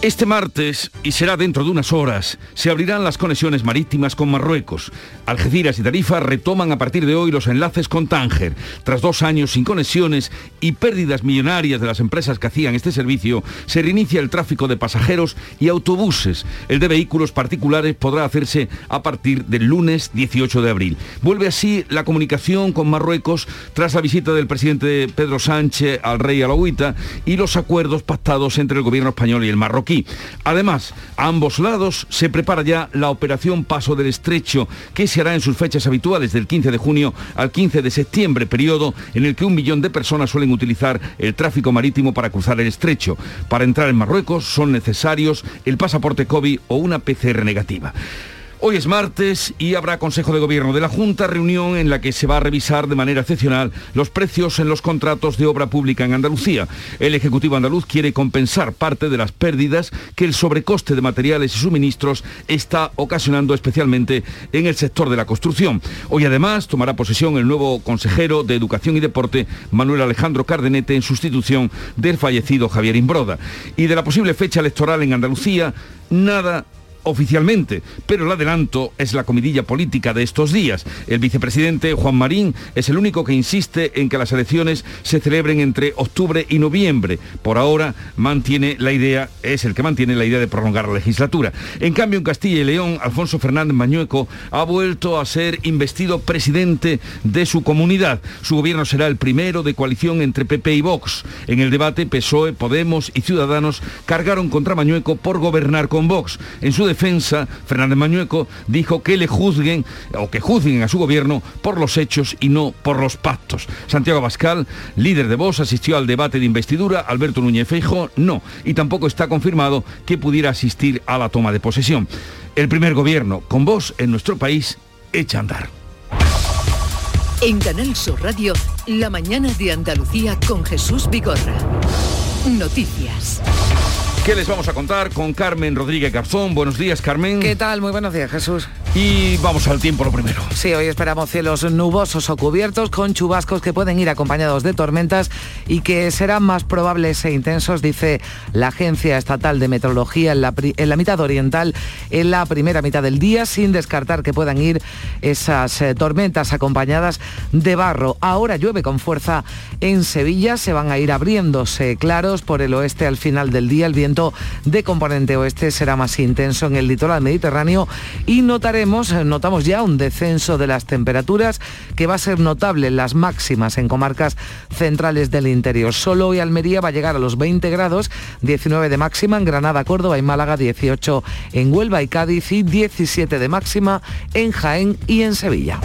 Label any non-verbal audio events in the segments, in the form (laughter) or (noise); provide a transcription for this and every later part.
Este martes, y será dentro de unas horas, se abrirán las conexiones marítimas con Marruecos. Algeciras y Tarifa retoman a partir de hoy los enlaces con Tánger. Tras dos años sin conexiones y pérdidas millonarias de las empresas que hacían este servicio, se reinicia el tráfico de pasajeros y autobuses. El de vehículos particulares podrá hacerse a partir del lunes 18 de abril. Vuelve así la comunicación con Marruecos tras la visita del presidente Pedro Sánchez al rey Alagüita y los acuerdos pactados entre el gobierno español y el marroquí. Además, a ambos lados se prepara ya la operación Paso del Estrecho, que se hará en sus fechas habituales del 15 de junio al 15 de septiembre, periodo en el que un millón de personas suelen utilizar el tráfico marítimo para cruzar el estrecho. Para entrar en Marruecos son necesarios el pasaporte COVID o una PCR negativa. Hoy es martes y habrá Consejo de Gobierno de la Junta, reunión en la que se va a revisar de manera excepcional los precios en los contratos de obra pública en Andalucía. El Ejecutivo andaluz quiere compensar parte de las pérdidas que el sobrecoste de materiales y suministros está ocasionando especialmente en el sector de la construcción. Hoy además tomará posesión el nuevo consejero de Educación y Deporte, Manuel Alejandro Cardenete, en sustitución del fallecido Javier Imbroda. Y de la posible fecha electoral en Andalucía, nada oficialmente, pero el adelanto es la comidilla política de estos días. El vicepresidente Juan Marín es el único que insiste en que las elecciones se celebren entre octubre y noviembre. Por ahora mantiene la idea, es el que mantiene la idea de prolongar la legislatura. En cambio, en Castilla y León, Alfonso Fernández Mañueco ha vuelto a ser investido presidente de su comunidad. Su gobierno será el primero de coalición entre PP y Vox. En el debate, PSOE, Podemos y Ciudadanos cargaron contra Mañueco por gobernar con Vox. En su defensa, Fernández Mañueco dijo que le juzguen o que juzguen a su gobierno por los hechos y no por los pactos. Santiago Bascal, líder de Vox, asistió al debate de investidura. Alberto Núñez Feijo no. Y tampoco está confirmado que pudiera asistir a la toma de posesión. El primer gobierno con Vox en nuestro país echa a andar. En Canal Sur Radio, la mañana de Andalucía con Jesús Vigorra. Noticias. ¿Qué les vamos a contar con Carmen Rodríguez Garzón? Buenos días, Carmen. ¿Qué tal? Muy buenos días, Jesús. Y vamos al tiempo lo primero. Sí, hoy esperamos cielos nubosos o cubiertos con chubascos que pueden ir acompañados de tormentas y que serán más probables e intensos, dice la Agencia Estatal de Meteorología en la, en la mitad oriental en la primera mitad del día, sin descartar que puedan ir esas eh, tormentas acompañadas de barro. Ahora llueve con fuerza en Sevilla, se van a ir abriéndose claros por el oeste al final del día. El viento de componente oeste será más intenso en el litoral mediterráneo y notaremos, notamos ya un descenso de las temperaturas que va a ser notable en las máximas en comarcas centrales del interior. Solo hoy Almería va a llegar a los 20 grados, 19 de máxima en Granada, Córdoba y Málaga, 18 en Huelva y Cádiz y 17 de máxima en Jaén y en Sevilla.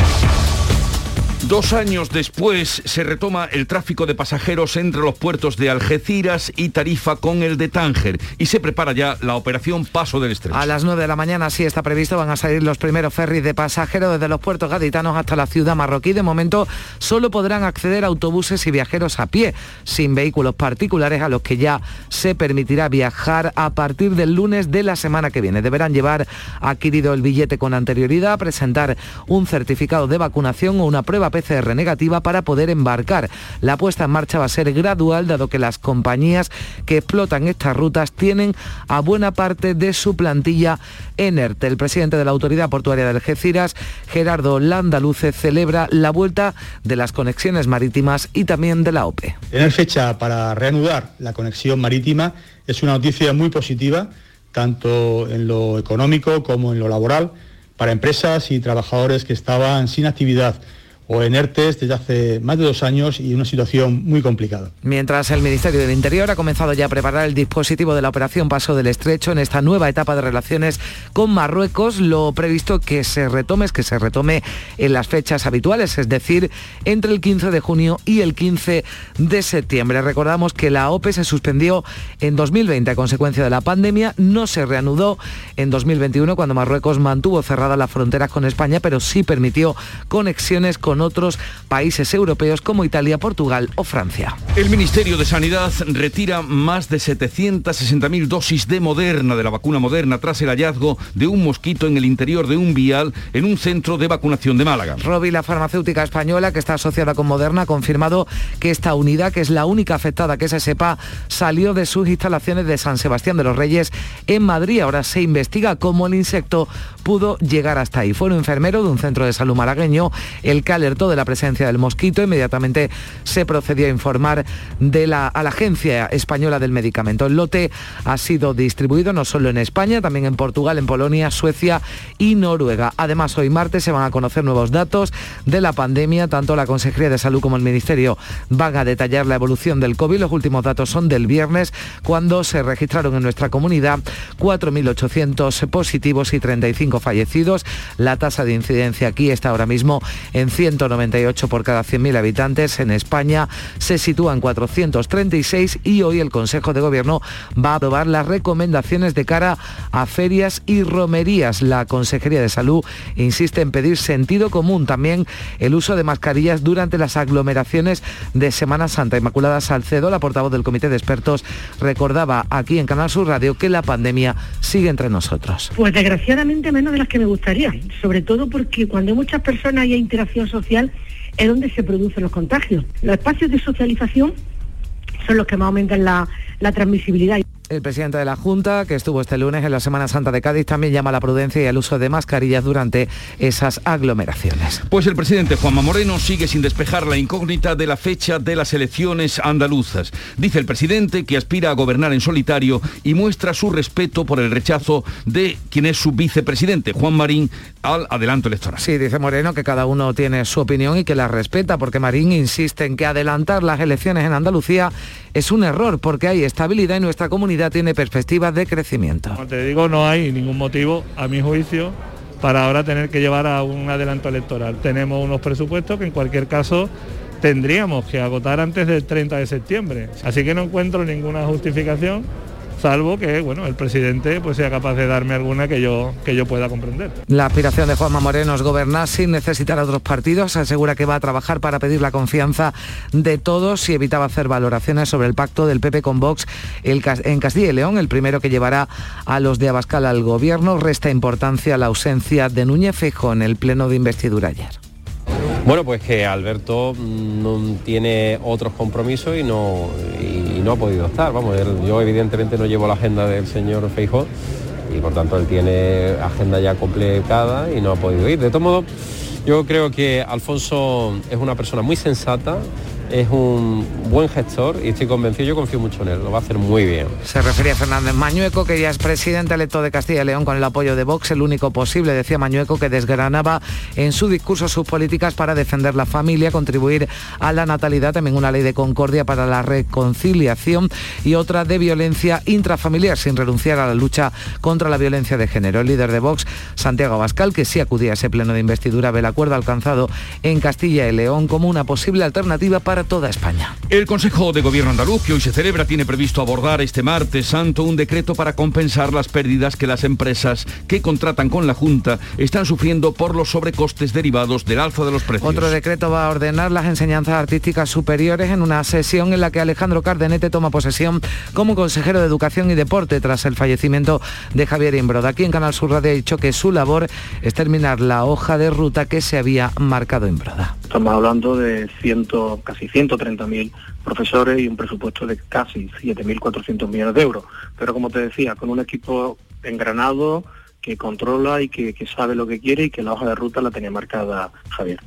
Dos años después se retoma el tráfico de pasajeros entre los puertos de Algeciras y Tarifa con el de Tánger y se prepara ya la operación Paso del Estrecho. A las 9 de la mañana, sí está previsto, van a salir los primeros ferries de pasajeros desde los puertos gaditanos hasta la ciudad marroquí. De momento solo podrán acceder autobuses y viajeros a pie, sin vehículos particulares a los que ya se permitirá viajar a partir del lunes de la semana que viene. Deberán llevar adquirido el billete con anterioridad, presentar un certificado de vacunación o una prueba PCR negativa para poder embarcar. La puesta en marcha va a ser gradual, dado que las compañías que explotan estas rutas tienen a buena parte de su plantilla en ERTE. El presidente de la Autoridad Portuaria de Algeciras, Gerardo Landaluce, celebra la vuelta de las conexiones marítimas y también de la OPE. Tener fecha para reanudar la conexión marítima es una noticia muy positiva, tanto en lo económico como en lo laboral, para empresas y trabajadores que estaban sin actividad o en ERTES desde hace más de dos años y una situación muy complicada. Mientras el Ministerio del Interior ha comenzado ya a preparar el dispositivo de la operación Paso del Estrecho en esta nueva etapa de relaciones con Marruecos, lo previsto que se retome es que se retome en las fechas habituales, es decir, entre el 15 de junio y el 15 de septiembre. Recordamos que la OPE se suspendió en 2020 a consecuencia de la pandemia, no se reanudó en 2021 cuando Marruecos mantuvo cerradas las fronteras con España, pero sí permitió conexiones con otros países europeos como Italia, Portugal o Francia. El Ministerio de Sanidad retira más de 760.000 dosis de Moderna, de la vacuna Moderna, tras el hallazgo de un mosquito en el interior de un vial en un centro de vacunación de Málaga. Robi, la farmacéutica española que está asociada con Moderna, ha confirmado que esta unidad, que es la única afectada que se sepa, salió de sus instalaciones de San Sebastián de los Reyes en Madrid. Ahora se investiga cómo el insecto pudo llegar hasta ahí. Fue un enfermero de un centro de salud malagueño el que alertó de la presencia del mosquito. Inmediatamente se procedió a informar de la, a la Agencia Española del Medicamento. El lote ha sido distribuido no solo en España, también en Portugal, en Polonia, Suecia y Noruega. Además, hoy martes se van a conocer nuevos datos de la pandemia. Tanto la Consejería de Salud como el Ministerio van a detallar la evolución del COVID. Los últimos datos son del viernes, cuando se registraron en nuestra comunidad 4.800 positivos y 35 fallecidos. La tasa de incidencia aquí está ahora mismo en 198 por cada 100.000 habitantes. En España se sitúa en 436 y hoy el Consejo de Gobierno va a aprobar las recomendaciones de cara a ferias y romerías. La Consejería de Salud insiste en pedir sentido común, también el uso de mascarillas durante las aglomeraciones de Semana Santa. Inmaculada Salcedo, la portavoz del Comité de Expertos, recordaba aquí en Canal Sur Radio que la pandemia sigue entre nosotros. Pues desgraciadamente menos de las que me gustaría, sobre todo porque cuando hay muchas personas y hay interacción social es donde se producen los contagios. Los espacios de socialización son los que más aumentan la, transmisibilidad. El presidente de la Junta, que estuvo este lunes en la Semana Santa de Cádiz, también llama a la prudencia y al uso de mascarillas durante esas aglomeraciones. Pues el presidente Juanma Moreno sigue sin despejar la incógnita de la fecha de las elecciones andaluzas. Dice el presidente que aspira a gobernar en solitario y muestra su respeto por el rechazo de quien es su vicepresidente, Juan Marín, al adelanto electoral. Sí, dice Moreno que cada uno tiene su opinión y que la respeta, porque Marín insiste en que adelantar las elecciones en Andalucía es un error, porque hay estabilidad y nuestra comunidad tiene perspectivas de crecimiento. Como te digo, no hay ningún motivo, a mi juicio, para ahora tener que llevar a un adelanto electoral. Tenemos unos presupuestos que en cualquier caso tendríamos que agotar antes del 30 de septiembre. Así que no encuentro ninguna justificación salvo que bueno, el presidente pues sea capaz de darme alguna que yo, que yo pueda comprender. La aspiración de Juanma Moreno es gobernar sin necesitar a otros partidos. Asegura que va a trabajar para pedir la confianza de todos y evitaba hacer valoraciones sobre el pacto del PP con Vox en Castilla y León, el primero que llevará a los de Abascal al gobierno. Resta importancia a la ausencia de Núñez Fejo en el pleno de investidura ayer. Bueno, pues que Alberto no tiene otros compromisos y no, no ha podido estar. Vamos, yo evidentemente no llevo la agenda del señor Feijó y por tanto él tiene agenda ya completada y no ha podido ir. De todo modo, yo creo que Alfonso es una persona muy sensata, es un buen gestor y estoy convencido, yo confío mucho en él, lo va a hacer muy bien. Se refería a Fernández Mañueco, que ya es presidente electo de Castilla y León con el apoyo de Vox, el único posible, decía Mañueco, que desgranaba en su discurso sus políticas para defender la familia, contribuir a la natalidad, también una ley de concordia para la reconciliación y otra de violencia intrafamiliar, sin renunciar a la lucha contra la violencia de género. El líder de Vox, Santiago Abascal, que sí acudía a ese pleno de investidura, ve el acuerdo alcanzado en Castilla y León como una posible alternativa para toda España. El Consejo de Gobierno andaluz, que hoy se celebra, tiene previsto abordar este martes santo un decreto para compensar las pérdidas que las empresas que contratan con la Junta están sufriendo por los sobrecostes derivados del alza de los precios. Otro decreto va a ordenar las enseñanzas artísticas superiores en una sesión en la que Alejandro Cardenete toma posesión como consejero de Educación y Deporte tras el fallecimiento de Javier Imbroda. Aquí en Canal Sur Radio ha dicho que su labor es terminar la hoja de ruta que se había marcado Imbroda. Estamos hablando de ciento, casi 130.000 profesores y un presupuesto de casi 7.400 millones de euros. Pero como te decía, con un equipo engranado que controla y que, que, sabe lo que quiere y que la hoja de ruta la tenía marcada Javier.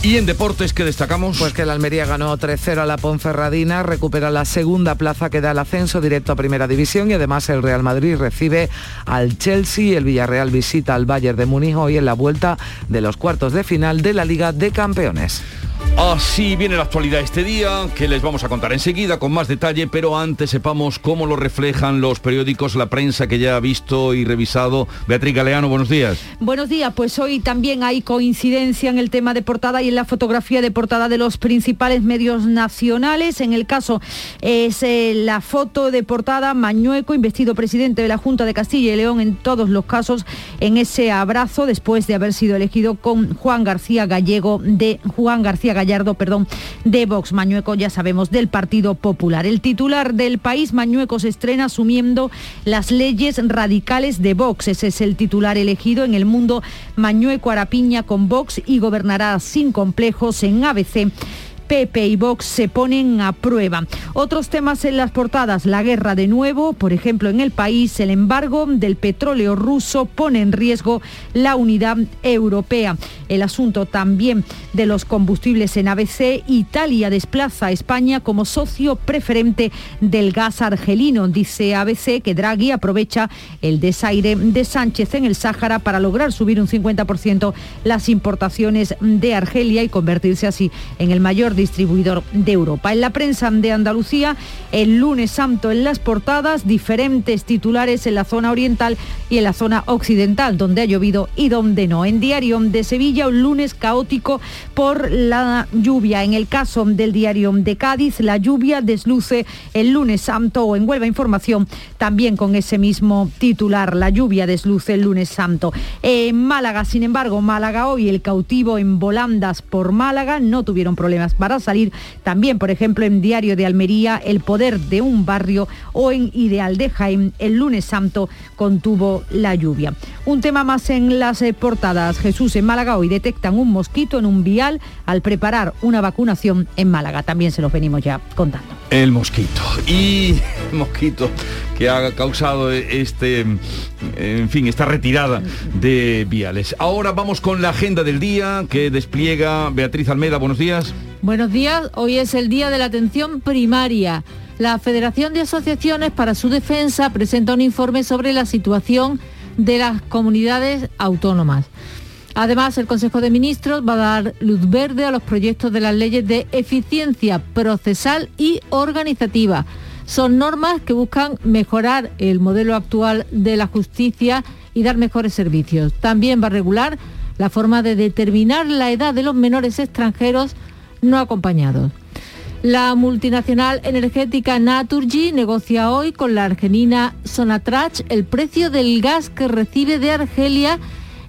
¿Y en deportes que destacamos? Pues que el Almería ganó 3-0 a la Ponferradina, recupera la segunda plaza que da el ascenso directo a Primera División y además el Real Madrid recibe al Chelsea, el Villarreal visita al Bayern de Múnich hoy en la vuelta de los cuartos de final de la Liga de Campeones. Así viene la actualidad este día, que les vamos a contar enseguida con más detalle, pero antes sepamos cómo lo reflejan los periódicos, la prensa que ya ha visto y revisado. Beatriz Galeano, buenos días. Buenos días, pues hoy también hay coincidencia en el tema de portada y en la fotografía de portada de los principales medios nacionales. En el caso es eh, la foto de portada Mañueco, investido presidente de la Junta de Castilla y León en todos los casos, en ese abrazo después de haber sido elegido con Juan García Gallego de Juan García Gallego Perdón, de Vox. Mañueco, ya sabemos, del Partido Popular. El titular del país, Mañueco, se estrena asumiendo las leyes radicales de Vox. Ese es el titular elegido en el mundo. Mañueco Arapiña con Vox y gobernará sin complejos en ABC Pepe y Vox se ponen a prueba. Otros temas en las portadas, la guerra de nuevo, por ejemplo en el país, el embargo del petróleo ruso pone en riesgo la unidad europea. El asunto también de los combustibles en ABC, Italia desplaza a España como socio preferente del gas argelino. Dice ABC que Draghi aprovecha el desaire de Sánchez en el Sáhara para lograr subir un 50% las importaciones de Argelia y convertirse así en el mayor distribuidor de Europa. En la prensa de Andalucía, el lunes santo en las portadas, diferentes titulares en la zona oriental y en la zona occidental, donde ha llovido y donde no. En Diario de Sevilla, un lunes caótico por la lluvia. En el caso del Diario de Cádiz, la lluvia desluce el lunes santo o en Huelva Información, también con ese mismo titular, la lluvia desluce el lunes santo. En Málaga, sin embargo, Málaga hoy, el cautivo en volandas por Málaga, no tuvieron problemas para salir. También, por ejemplo, en Diario de Almería, El poder de un barrio o en Ideal de Jaén, el lunes santo contuvo la lluvia. Un tema más en las eh, portadas. Jesús en Málaga hoy detectan un mosquito en un vial al preparar una vacunación en Málaga. También se los venimos ya contando. El mosquito. Y mosquito que ha causado este, en fin, esta retirada de viales. Ahora vamos con la agenda del día que despliega Beatriz Almeda. Buenos días. Buenos días, hoy es el Día de la Atención Primaria. La Federación de Asociaciones para su Defensa presenta un informe sobre la situación de las comunidades autónomas. Además, el Consejo de Ministros va a dar luz verde a los proyectos de las leyes de eficiencia procesal y organizativa. Son normas que buscan mejorar el modelo actual de la justicia y dar mejores servicios. También va a regular la forma de determinar la edad de los menores extranjeros no acompañados. La multinacional energética Naturgy negocia hoy con la argelina Sonatrach el precio del gas que recibe de Argelia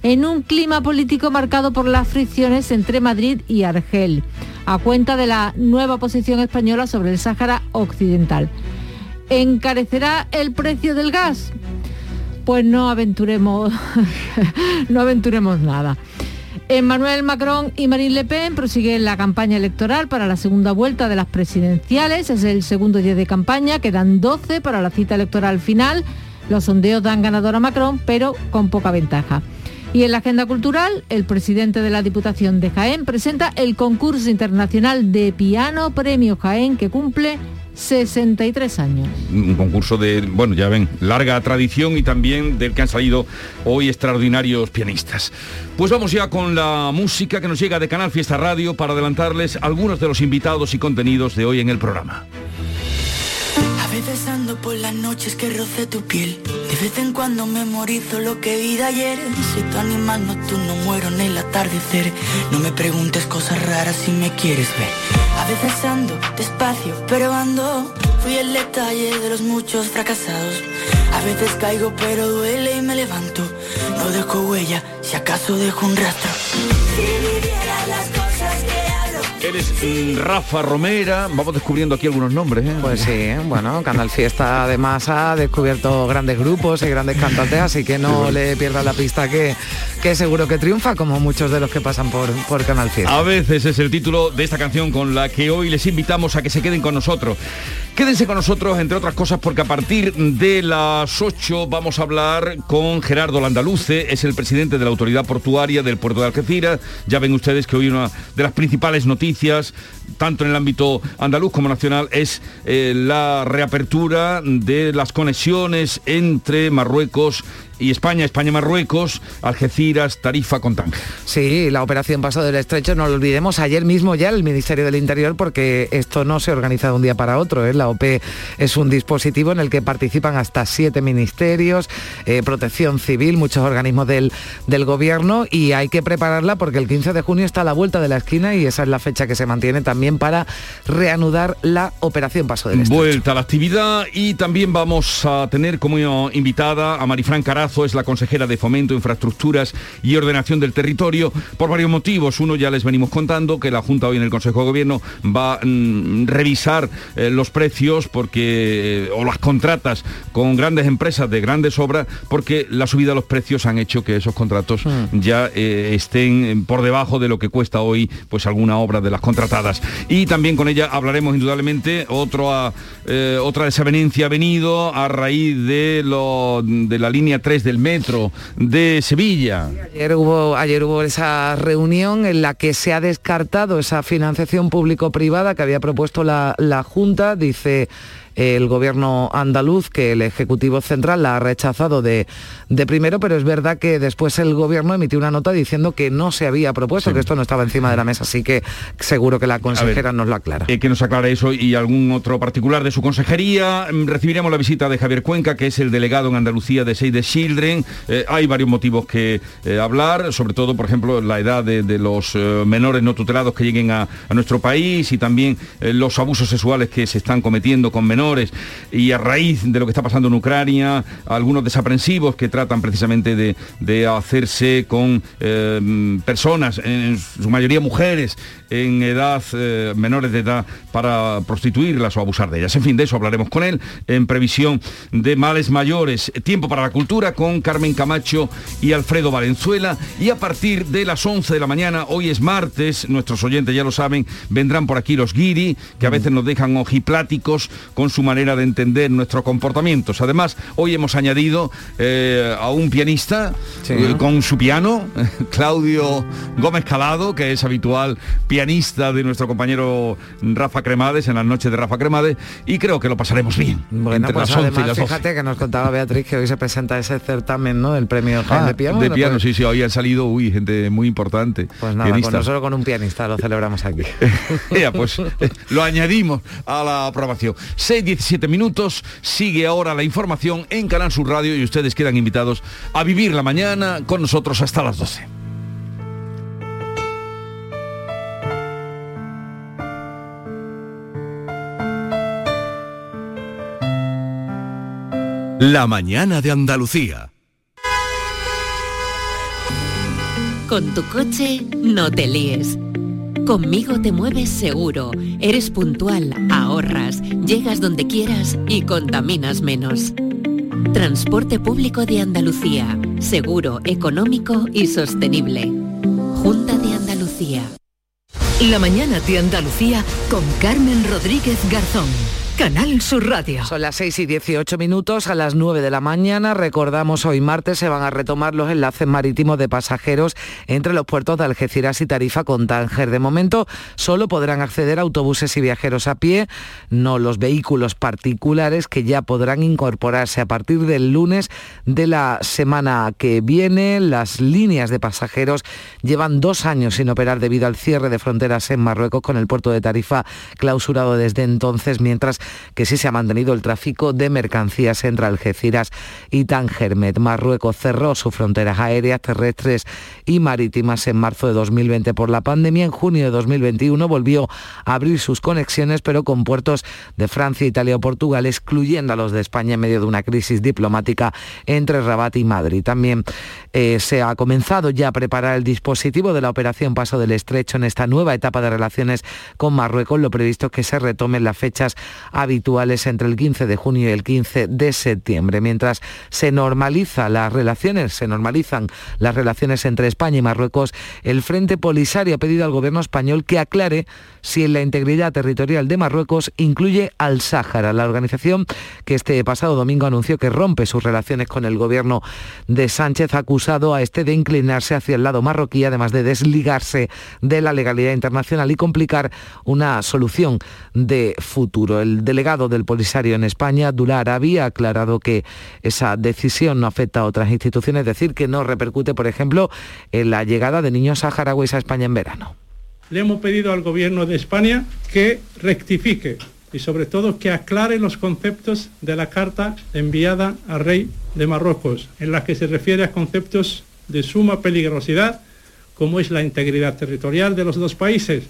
en un clima político marcado por las fricciones entre Madrid y Argel, a cuenta de la nueva posición española sobre el Sáhara Occidental. ¿Encarecerá el precio del gas? Pues no aventuremos, (laughs) no aventuremos nada. Emmanuel Macron y Marine Le Pen prosiguen la campaña electoral para la segunda vuelta de las presidenciales. Es el segundo día de campaña, quedan 12 para la cita electoral final. Los sondeos dan ganador a Macron, pero con poca ventaja. Y en la agenda cultural, el presidente de la Diputación de Jaén presenta el concurso internacional de piano Premio Jaén que cumple 63 años. Un concurso de, bueno, ya ven, larga tradición y también del que han salido hoy extraordinarios pianistas. Pues vamos ya con la música que nos llega de Canal Fiesta Radio para adelantarles algunos de los invitados y contenidos de hoy en el programa. A veces ando por las noches que roce tu piel. De vez en cuando memorizo lo que vi de ayer. Si tu animal nocturno muero en el atardecer. No me preguntes cosas raras si me quieres ver. Veces despacio, pero ando. Fui el detalle de los muchos fracasados. A veces caigo, pero duele y me levanto. No dejo huella, si acaso dejo un rastro. Él es mm, Rafa Romera, vamos descubriendo aquí algunos nombres. ¿eh? Pues sí, bueno, Canal Fiesta además ha descubierto grandes grupos y grandes cantantes, así que no le pierda la pista que, que seguro que triunfa, como muchos de los que pasan por, por Canal Fiesta. A veces es el título de esta canción con la que hoy les invitamos a que se queden con nosotros. Quédense con nosotros, entre otras cosas, porque a partir de las 8 vamos a hablar con Gerardo Landaluce, es el presidente de la Autoridad Portuaria del Puerto de Algeciras. Ya ven ustedes que hoy una de las principales noticias, tanto en el ámbito andaluz como nacional, es eh, la reapertura de las conexiones entre Marruecos y España, España-Marruecos, Algeciras, Tarifa con Tánger. Sí, la operación Paso del Estrecho, no lo olvidemos, ayer mismo ya el Ministerio del Interior, porque esto no se organiza de un día para otro, ¿eh? la OP es un dispositivo en el que participan hasta siete ministerios, eh, protección civil, muchos organismos del, del gobierno y hay que prepararla porque el 15 de junio está a la vuelta de la esquina y esa es la fecha que se mantiene también para reanudar la operación Paso del Estrecho. Vuelta a la actividad y también vamos a tener como invitada a Marifran Es la consejera de Fomento, Infraestructuras y Ordenación del Territorio, por varios motivos. Uno ya les venimos contando, que la Junta hoy en el Consejo de Gobierno va a mm, revisar eh, los precios porque eh, o las contratas con grandes empresas de grandes obras, porque la subida de los precios han hecho que esos contratos Hmm. ya eh, estén por debajo de lo que cuesta hoy pues alguna obra de las contratadas. Y también con ella hablaremos indudablemente otro, ah, eh, otra desavenencia ha venido a raíz de, lo, de la línea 3 del metro de Sevilla. Ayer hubo, ayer hubo esa reunión en la que se ha descartado esa financiación público-privada que había propuesto la, la Junta, dice el gobierno andaluz que el Ejecutivo Central la ha rechazado de, de primero, pero es verdad que después el gobierno emitió una nota diciendo que no se había propuesto, que esto no estaba encima de la mesa, así que seguro que la consejera nos lo aclara. Eh, que nos aclare eso y algún otro particular de su consejería. Mm, Recibiremos la visita de Javier Cuenca, que es el delegado en Andalucía de Save the Children. Eh, hay varios motivos que eh, hablar, sobre todo, por ejemplo, la edad de, de los eh, menores no tutelados que lleguen a, a nuestro país y también los abusos sexuales que se están cometiendo con menores y a raíz de lo que está pasando en Ucrania, algunos desaprensivos que tratan precisamente de, de hacerse con eh, personas, en su mayoría mujeres, en edad, eh, menores de edad, para prostituirlas o abusar de ellas. En fin, de eso hablaremos con él en previsión de males mayores. Tiempo para la cultura con Carmen Camacho y Alfredo Valenzuela. Y a partir de las 11 de la mañana, hoy es martes, nuestros oyentes ya lo saben, vendrán por aquí los guiri, que a veces nos dejan ojipláticos con su manera de entender nuestros comportamientos. Además, hoy hemos añadido eh, a un pianista eh, con su piano, (laughs) Claudio Gómez Calado, que es habitual pianista de nuestro compañero Rafa Cremades en las noches de Rafa Cremades, y creo que lo pasaremos bien. Bueno, entre pues las 11 y además, las 12. fíjate que nos contaba Beatriz que hoy se presenta ese certamen, ¿no? El premio Jaén Ah, de piano. de piano, pues- sí, sí, hoy han salido, uy, gente muy importante. Pues nada, con pianistas. nosotros con un pianista lo celebramos aquí. (laughs) Ya, pues (laughs) eh, lo añadimos a la aprobación. 6-17 minutos, sigue ahora la información en Canal Sur Radio y ustedes quedan invitados a vivir la mañana con nosotros hasta las 12. La mañana de Andalucía. Con tu coche no te líes. Conmigo te mueves seguro, eres puntual, ahorras, llegas donde quieras y contaminas menos. Transporte público de Andalucía, seguro, económico y sostenible. Junta de Andalucía. La mañana de Andalucía con Carmen Rodríguez Garzón. Canal Sur Radio. Son las 6 y 18 minutos, a las 9 de la mañana. Recordamos, hoy martes se van a retomar los enlaces marítimos de pasajeros entre los puertos de Algeciras y Tarifa con Tánger. De momento, solo podrán acceder autobuses y viajeros a pie, no los vehículos particulares que ya podrán incorporarse a partir del lunes de la semana que viene. Las líneas de pasajeros llevan dos años sin operar debido al cierre de fronteras en Marruecos con el puerto de Tarifa clausurado desde entonces, mientras que sí se ha mantenido el tráfico de mercancías entre Algeciras y Tangermet. Marruecos cerró sus fronteras aéreas, terrestres y marítimas en marzo de 2020 por la pandemia. En junio de 2021 volvió a abrir sus conexiones, pero con puertos de Francia, Italia o Portugal, excluyendo a los de España en medio de una crisis diplomática entre Rabat y Madrid. También eh, se ha comenzado ya a preparar el dispositivo de la operación Paso del Estrecho en esta nueva etapa de relaciones con Marruecos. Lo previsto es que se retomen las fechas habituales entre el 15 de junio y el 15 de septiembre. Mientras se normaliza las relaciones, se normalizan las relaciones entre España y Marruecos, el Frente Polisario ha pedido al gobierno español que aclare si en la integridad territorial de Marruecos incluye al Sáhara. La organización que este pasado domingo anunció que rompe sus relaciones con el gobierno de Sánchez acusado a este de inclinarse hacia el lado marroquí, además de desligarse de la legalidad internacional y complicar una solución de futuro. Delegado del Polisario en España, Abdullah Arabi, ha aclarado que esa decisión no afecta a otras instituciones, es decir, que no repercute, por ejemplo, en la llegada de niños saharauis a España en verano. Le hemos pedido al Gobierno de España que rectifique y sobre todo que aclare los conceptos de la carta enviada al rey de Marruecos, en la que se refiere a conceptos de suma peligrosidad como es la integridad territorial de los dos países.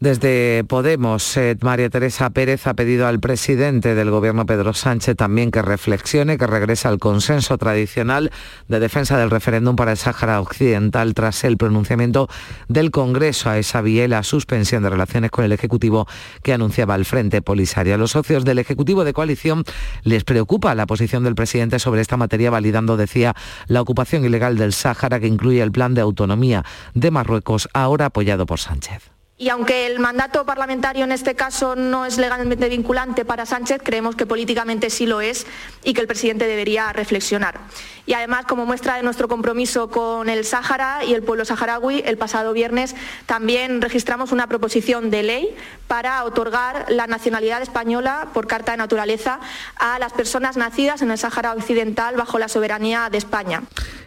Desde Podemos, eh, María Teresa Pérez ha pedido al presidente del gobierno Pedro Sánchez también que reflexione, que regrese al consenso tradicional de defensa del referéndum para el Sáhara Occidental tras el pronunciamiento del Congreso a esa vía y la suspensión de relaciones con el Ejecutivo que anunciaba el Frente Polisario. A los socios del Ejecutivo de coalición les preocupa la posición del presidente sobre esta materia, validando, decía, la ocupación ilegal del Sáhara que incluye el plan de autonomía de Marruecos, ahora apoyado por Sánchez. Y aunque el mandato parlamentario en este caso no es legalmente vinculante para Sánchez, creemos que políticamente sí lo es y que el presidente debería reflexionar. Y además, como muestra de nuestro compromiso con el Sáhara y el pueblo saharaui, el pasado viernes también registramos una proposición de ley para otorgar la nacionalidad española por carta de naturaleza a las personas nacidas en el Sáhara Occidental bajo la soberanía de España.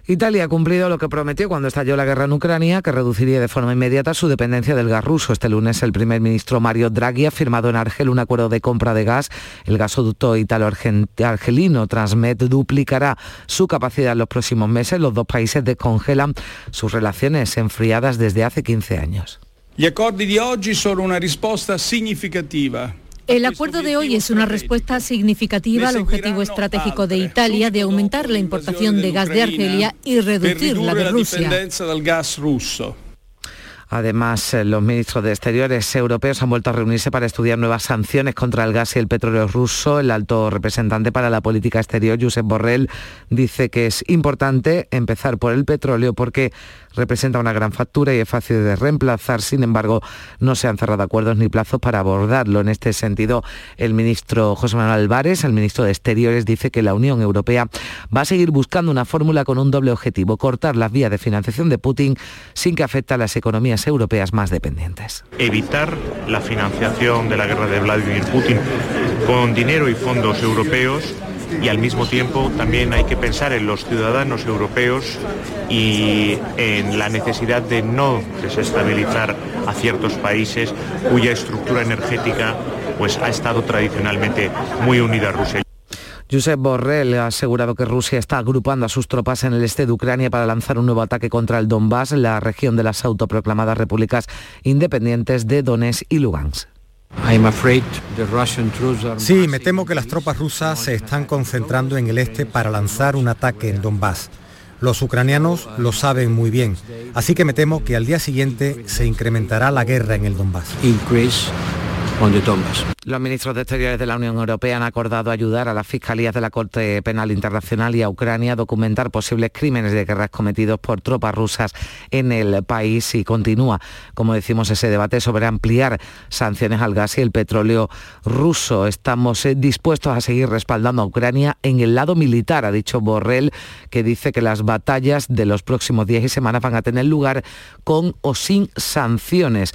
Italia ha cumplido lo que prometió cuando estalló la guerra en Ucrania, que reduciría de forma inmediata su dependencia del gas ruso. Este lunes el primer ministro Mario Draghi ha firmado en Argel un acuerdo de compra de gas. El gasoducto italo-argelino Transmed duplicará su capacidad en los próximos meses. Los dos países descongelan sus relaciones enfriadas desde hace 15 años. Una significativa el acuerdo de hoy es una respuesta significativa al objetivo estratégico de Italia de aumentar la importación de gas de Argelia y reducir la de Rusia. Además, eh, los ministros de Exteriores europeos han vuelto a reunirse para estudiar nuevas sanciones contra el gas y el petróleo ruso. El alto representante para la política exterior, Josep Borrell, dice que es importante empezar por el petróleo porque representa una gran factura y es fácil de reemplazar. Sin embargo, no se han cerrado acuerdos ni plazos para abordarlo. En este sentido, el ministro José Manuel Álvarez, el ministro de Exteriores, dice que la Unión Europea va a seguir buscando una fórmula con un doble objetivo, cortar las vías de financiación de Putin sin que afecte a las economías europeas más dependientes. Evitar la financiación de la guerra de Vladimir Putin con dinero y fondos europeos y al mismo tiempo también hay que pensar en los ciudadanos europeos y en la necesidad de no desestabilizar a ciertos países cuya estructura energética pues, ha estado tradicionalmente muy unida a Rusia. Josep Borrell ha asegurado que Rusia está agrupando a sus tropas en el este de Ucrania para lanzar un nuevo ataque contra el Donbass, la región de las autoproclamadas repúblicas independientes de Donetsk y Lugansk. Sí, me temo que las tropas rusas se están concentrando en el este para lanzar un ataque en Donbass. Los ucranianos lo saben muy bien, así que me temo que al día siguiente se incrementará la guerra en el Donbass. Los ministros de Exteriores de la Unión Europea han acordado ayudar a las fiscalías de la Corte Penal Internacional y a Ucrania a documentar posibles crímenes de guerra cometidos por tropas rusas en el país y continúa, como decimos, ese debate sobre ampliar sanciones al gas y el petróleo ruso. Estamos eh, dispuestos a seguir respaldando a Ucrania en el lado militar, ha dicho Borrell, que dice que las batallas de los próximos días y semanas van a tener lugar con o sin sanciones.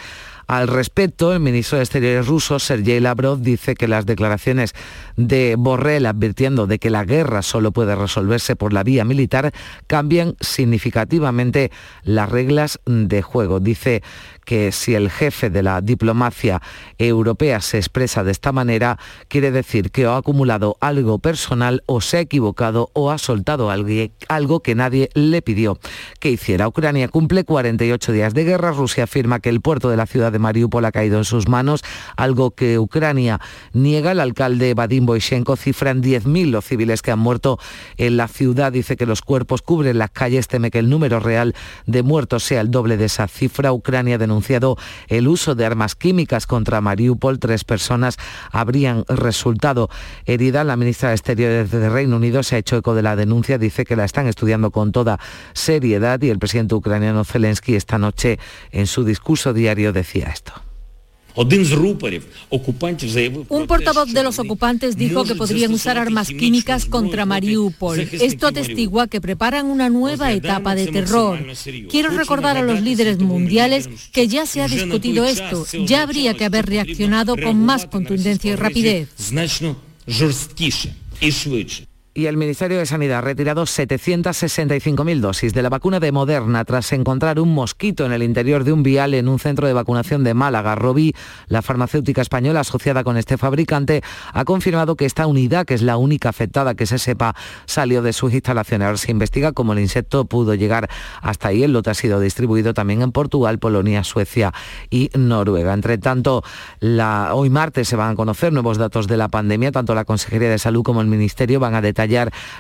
Al respecto, el ministro de Exteriores ruso, Sergei Lavrov, dice que las declaraciones de Borrell advirtiendo de que la guerra solo puede resolverse por la vía militar cambian significativamente las reglas de juego. Dice que si el jefe de la diplomacia europea se expresa de esta manera, quiere decir que o ha acumulado algo personal o se ha equivocado o ha soltado algo que nadie le pidió que hiciera. Ucrania cumple 48 días de guerra. Rusia afirma que el puerto de la ciudad de Mariupol ha caído en sus manos, algo que Ucrania niega. El alcalde Vadim Boyshenko cifra en 10.000 los civiles que han muerto en la ciudad. Dice que los cuerpos cubren las calles. Teme que el número real de muertos sea el doble de esa cifra. Ucrania denuncia denunciado el uso de armas químicas contra Mariupol. Tres personas habrían resultado heridas. La ministra de Exteriores de Reino Unido se ha hecho eco de la denuncia, dice que la están estudiando con toda seriedad y el presidente ucraniano Zelensky esta noche en su discurso diario decía esto. Un portavoz de los ocupantes dijo que podrían usar armas químicas contra Mariupol. Esto atestigua que preparan una nueva etapa de terror. Quiero recordar a los líderes mundiales que ya se ha discutido esto. Ya habría que haber reaccionado con más contundencia y rapidez. Y el Ministerio de Sanidad ha retirado 765.000 dosis de la vacuna de Moderna tras encontrar un mosquito en el interior de un vial en un centro de vacunación de Málaga. Robi, la farmacéutica española asociada con este fabricante, ha confirmado que esta unidad, que es la única afectada que se sepa, salió de sus instalaciones. Ahora se investiga cómo el insecto pudo llegar hasta ahí. El lote ha sido distribuido también en Portugal, Polonia, Suecia y Noruega. Entre tanto, hoy martes se van a conocer nuevos datos de la pandemia. Tanto la Consejería de Salud como el Ministerio van a detallar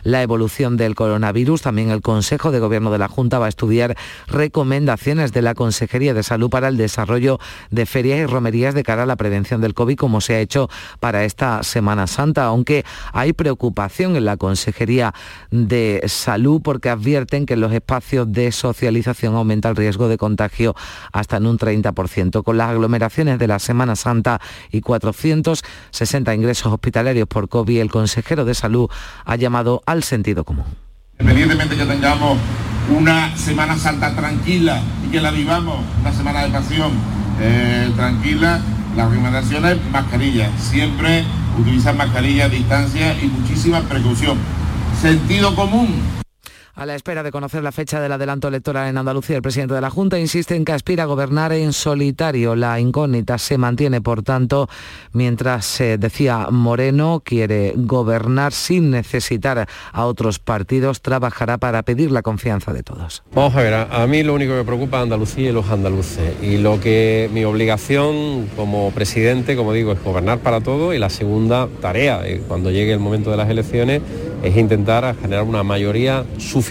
la evolución del coronavirus. También el Consejo de Gobierno de la Junta va a estudiar recomendaciones de la Consejería de Salud para el desarrollo de ferias y romerías de cara a la prevención del COVID, como se ha hecho para esta Semana Santa, aunque hay preocupación en la Consejería de Salud porque advierten que los espacios de socialización aumenta el riesgo de contagio hasta en un 30%. Con las aglomeraciones de la Semana Santa y 460 ingresos hospitalarios por COVID, el consejero de Salud ha llamado al sentido común. Independientemente que tengamos una Semana Santa tranquila y que la vivamos, una semana de pasión eh, tranquila, las recomendaciones, mascarilla, siempre utilizar mascarilla, distancia y muchísima precaución. Sentido común, a la espera de conocer la fecha del adelanto electoral en Andalucía, el presidente de la Junta insiste en que aspira a gobernar en solitario. La incógnita se mantiene, por tanto, mientras se decía Moreno quiere gobernar sin necesitar a otros partidos, trabajará para pedir la confianza de todos. Vamos a ver, a, mí lo único que me preocupa es Andalucía y los andaluces. Y lo que mi obligación como presidente, como digo, es gobernar para todo y la segunda tarea, eh, cuando llegue el momento de las elecciones, es intentar generar una mayoría suficiente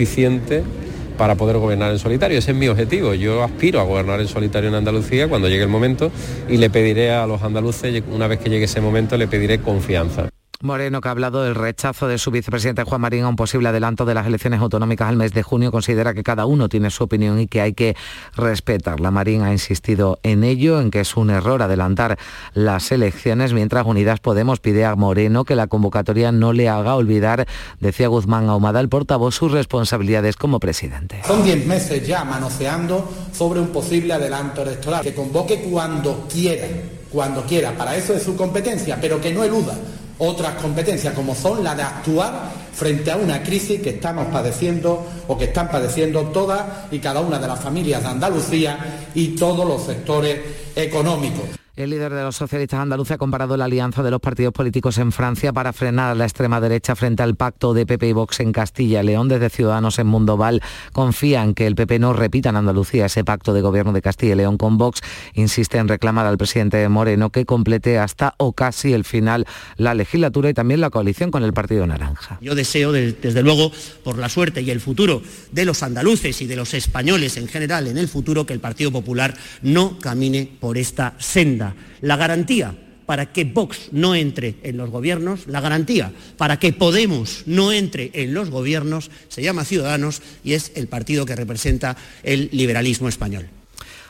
para poder gobernar en solitario. Ese es mi objetivo. Yo aspiro a gobernar en solitario en Andalucía cuando llegue el momento y le pediré a los andaluces, una vez que llegue ese momento, le pediré confianza. Moreno, que ha hablado del rechazo de su vicepresidente Juan Marín a un posible adelanto de las elecciones autonómicas al mes de junio, considera que cada uno tiene su opinión y que hay que respetarla. Marín ha insistido en ello, en que es un error adelantar las elecciones, mientras Unidas Podemos pide a Moreno que la convocatoria no le haga olvidar, decía Guzmán Ahumada, el portavoz, sus responsabilidades como presidente. Son diez meses ya manoseando sobre un posible adelanto electoral, que convoque cuando quiera, cuando quiera, para eso es su competencia, pero que no eluda otras competencias como son la de actuar frente a una crisis que estamos padeciendo o que están padeciendo todas y cada una de las familias de Andalucía y todos los sectores económicos. El líder de los socialistas andaluces ha comparado la alianza de los partidos políticos en Francia para frenar a la extrema derecha frente al pacto de PP y Vox en Castilla León. Desde Ciudadanos en Mundoval confían que el PP no repita en Andalucía ese pacto de gobierno de Castilla y León con Vox. Insiste en reclamar al presidente Moreno que complete hasta o casi el final la legislatura y también la coalición con el Partido Naranja. Yo deseo, desde luego, por la suerte y el futuro de los andaluces y de los españoles en general en el futuro, que el Partido Popular no camine por esta senda la garantía para que Vox no entre en los gobiernos, la garantía para que Podemos no entre en los gobiernos, se llama Ciudadanos y es el partido que representa el liberalismo español.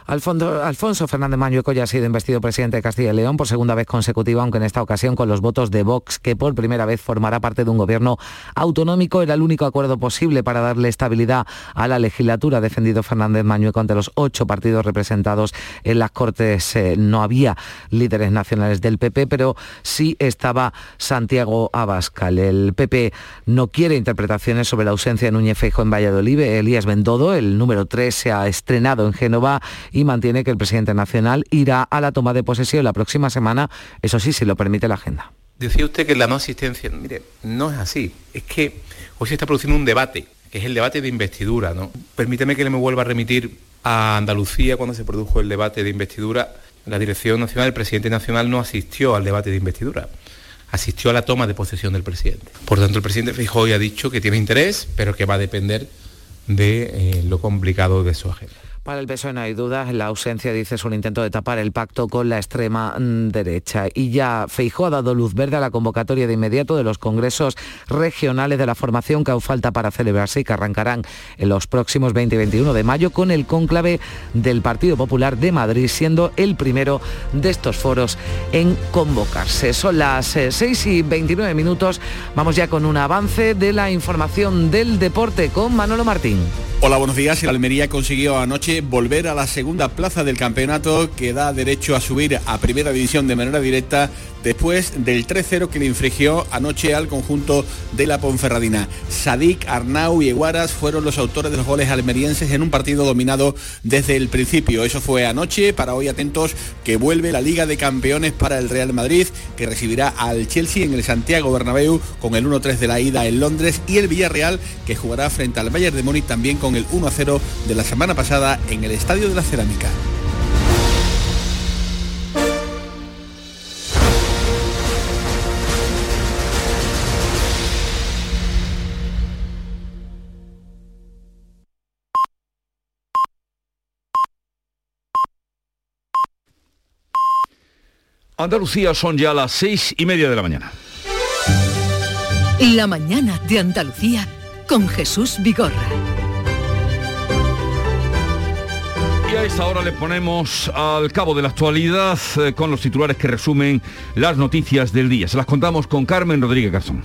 Alfonso Fernández Mañueco ya ha sido investido presidente de Castilla y León por segunda vez consecutiva, aunque en esta ocasión con los votos de Vox, que por primera vez formará parte de un gobierno autonómico. Era el único acuerdo posible para darle estabilidad a la legislatura, defendido Fernández Mañueco ante los ocho partidos representados en las Cortes. Eh, no había líderes nacionales del PP, pero sí estaba Santiago Abascal. El PP no quiere interpretaciones sobre la ausencia de Núñez Feijo en Valladolid. Elías Bendodo, el número 3, se ha estrenado en Génova y mantiene que el presidente nacional irá a la toma de posesión la próxima semana, eso sí, si lo permite la agenda. Decía usted que la no asistencia, mire, no es así, es que hoy se está produciendo un debate, que es el debate de investidura, ¿no? Permíteme que le me vuelva a remitir a Andalucía cuando se produjo el debate de investidura. La Dirección Nacional, el presidente nacional no asistió al debate de investidura asistió a la toma de posesión del presidente. Por tanto, el presidente Feijóo ha dicho que tiene interés, pero que va a depender de eh, lo complicado de su agenda. Para el PSOE no hay dudas, la ausencia, dice, es un intento de tapar el pacto con la extrema mm, derecha. Y ya Feijó ha dado luz verde a la convocatoria de inmediato de los congresos regionales de la formación que aún falta para celebrarse y que arrancarán en los próximos 20 y 21 de mayo con el cónclave del Partido Popular de Madrid, siendo el primero de estos foros en convocarse. Son las 6 eh, y 29 minutos. Vamos ya con un avance de la información del deporte con Manolo Martín. Hola, buenos días. El Almería consiguió anoche volver a la segunda plaza del campeonato que da derecho a subir a primera división de manera directa después del 3-0 que le infligió anoche al conjunto de la Ponferradina. Sadik, Arnau y Eguaras fueron los autores de los goles almerienses en un partido dominado desde el principio. Eso fue anoche, para hoy atentos que vuelve la Liga de Campeones para el Real Madrid, que recibirá al Chelsea en el Santiago Bernabéu con el 1-3 de la ida en Londres y el Villarreal que jugará frente al Bayern de Múnich también con el 1-0 de la semana pasada en el Estadio de la Cerámica. Andalucía son ya las seis y media de la mañana. La mañana de Andalucía con Jesús Vigorra. Y a esta hora le ponemos al cabo de la actualidad eh, con los titulares que resumen las noticias del día. Se las contamos con Carmen Rodríguez Garzón.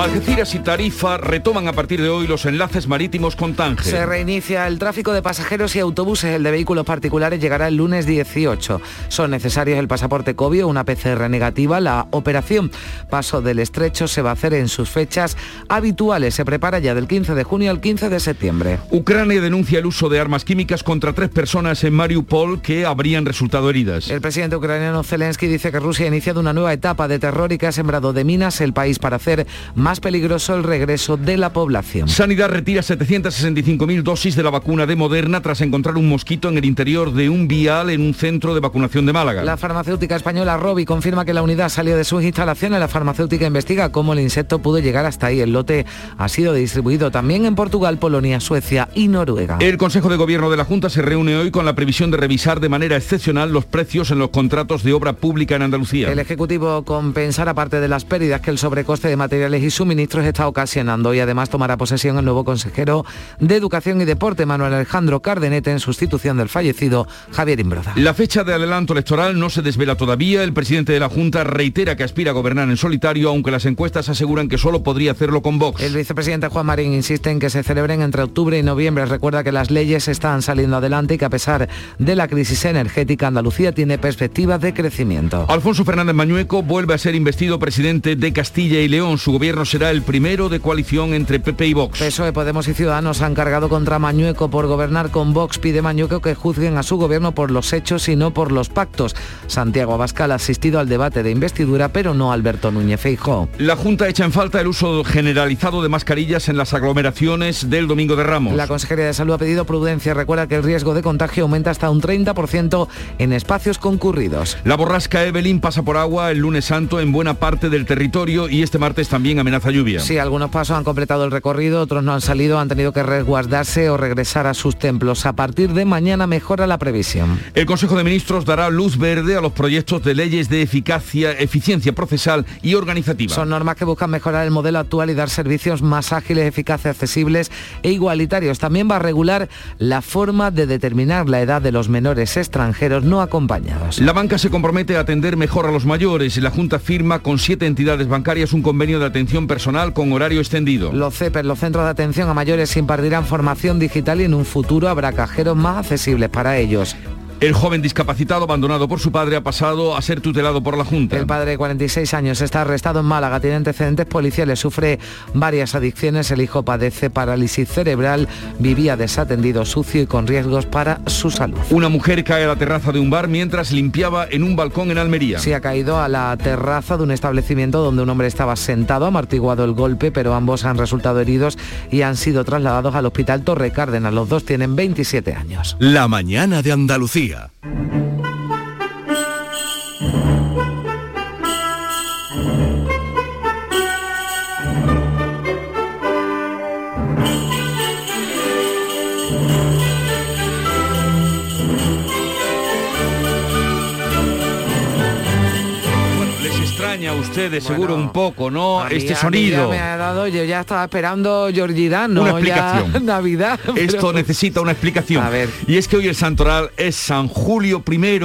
Algeciras y Tarifa retoman a partir de hoy los enlaces marítimos con Tánger. Se reinicia el tráfico de pasajeros y autobuses. El de vehículos particulares llegará el lunes 18. Son necesarios el pasaporte COVID, una PCR negativa. La operación Paso del Estrecho se va a hacer en sus fechas habituales. Se prepara ya del 15 de junio al 15 de septiembre. Ucrania denuncia el uso de armas químicas contra tres personas en Mariupol que habrían resultado heridas. El presidente ucraniano Zelensky dice que Rusia ha iniciado una nueva etapa de terror y que ha sembrado de minas el país para hacer más peligroso el regreso de la población. Sanidad retira 765.000 dosis de la vacuna de Moderna tras encontrar un mosquito en el interior de un vial en un centro de vacunación de Málaga. La farmacéutica española Robi confirma que la unidad salió de sus instalaciones. La farmacéutica investiga cómo el insecto pudo llegar hasta ahí. El lote ha sido distribuido también en Portugal, Polonia, Suecia y Noruega. El Consejo de Gobierno de la Junta se reúne hoy con la previsión de revisar de manera excepcional los precios en los contratos de obra pública en Andalucía. El Ejecutivo compensará parte de las pérdidas que el sobrecoste de materiales y suministros está ocasionando y además tomará posesión el nuevo consejero de Educación y Deporte, Manuel Alejandro Cardenete, en sustitución del fallecido Javier Imbroda. La fecha de adelanto electoral no se desvela todavía. El presidente de la Junta reitera que aspira a gobernar en solitario, aunque las encuestas aseguran que solo podría hacerlo con Vox. El vicepresidente Juan Marín insiste en que se celebren entre octubre y noviembre. Recuerda que las leyes están saliendo adelante y que a pesar de la crisis energética, Andalucía tiene perspectivas de crecimiento. Alfonso Fernández Mañueco vuelve a ser investido presidente de Castilla y León. Su gobierno será el primero de coalición entre PP y Vox. PSOE, Podemos y Ciudadanos han cargado contra Mañueco por gobernar con Vox. Pide Mañueco que juzguen a su gobierno por los hechos y no por los pactos. Santiago Abascal ha asistido al debate de investidura, pero no Alberto Núñez Feijóo. La Junta echa en falta el uso generalizado de mascarillas en las aglomeraciones del Domingo de Ramos. La Consejería de Salud ha pedido prudencia. Recuerda que el riesgo de contagio aumenta hasta un 30% en espacios concurridos. La borrasca Evelyn pasa por agua el lunes santo en buena parte del territorio y este martes también amenaza lluvia. Sí, algunos pasos han completado el recorrido, otros no han salido, han tenido que resguardarse o regresar a sus templos. A partir de mañana mejora la previsión. El Consejo de Ministros dará luz verde a los proyectos de leyes de eficacia, eficiencia procesal y organizativa. Son normas que buscan mejorar el modelo actual y dar servicios más ágiles, eficaces, accesibles e igualitarios. También va a regular la forma de determinar la edad de los menores extranjeros no acompañados. La banca se compromete a atender mejor a los mayores. La Junta firma con siete entidades bancarias un convenio de atención personal con horario extendido. Los CEPER, los centros de atención a mayores, impartirán formación digital y en un futuro habrá cajeros más accesibles para ellos. El joven discapacitado abandonado por su padre ha pasado a ser tutelado por la Junta. El padre de 46 años está arrestado en Málaga, tiene antecedentes policiales, sufre varias adicciones, el hijo padece parálisis cerebral, vivía desatendido, sucio y con riesgos para su salud. Una mujer cae a la terraza de un bar mientras limpiaba en un balcón en Almería. Se ha caído a la terraza de un establecimiento donde un hombre estaba sentado, amortiguado el golpe, pero ambos han resultado heridos y han sido trasladados al hospital Torre Cárdenas. Los dos tienen 27 años. La mañana de Andalucía. Media. Extraña a ustedes seguro un poco, ¿no? A mí- este a sonido. ya me ha dado, yo ya estaba esperando Georgie Dan, ¿no? Una Ya explicación. (laughs) Navidad. Esto pero- necesita una explicación. Y es que hoy el santoral es San Julio I.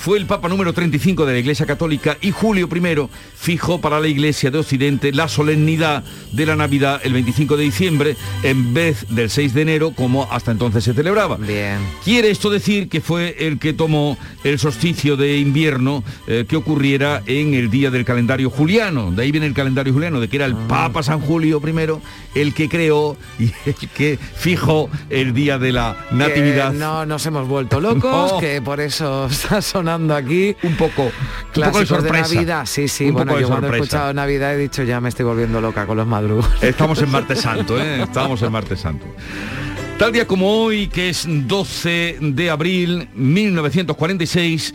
Fue el Papa número 35 de la Iglesia Católica y Julio I fijó para la Iglesia de Occidente la solemnidad de la Navidad el 25 de diciembre en vez del 6 de enero como hasta entonces se celebraba. Bien. Quiere esto decir que fue el que tomó el solsticio de invierno eh, que ocurriera en el día del calendario juliano. De ahí viene el calendario juliano, de que era el Ah. Papa San Julio I el que creó y el que fijó el día de la Natividad. Que no nos hemos vuelto locos, No. (laughs) que por eso (laughs) está sonando aquí. Un poco, de sorpresa. de Navidad, sí, sí. Un bueno, yo cuando he escuchado Navidad he dicho ya me estoy volviendo loca con los madrugos. (laughs) Estamos en Martes Santo, ¿eh? Estamos en Martes Santo. Tal día como hoy, que es 12 de abril 1946,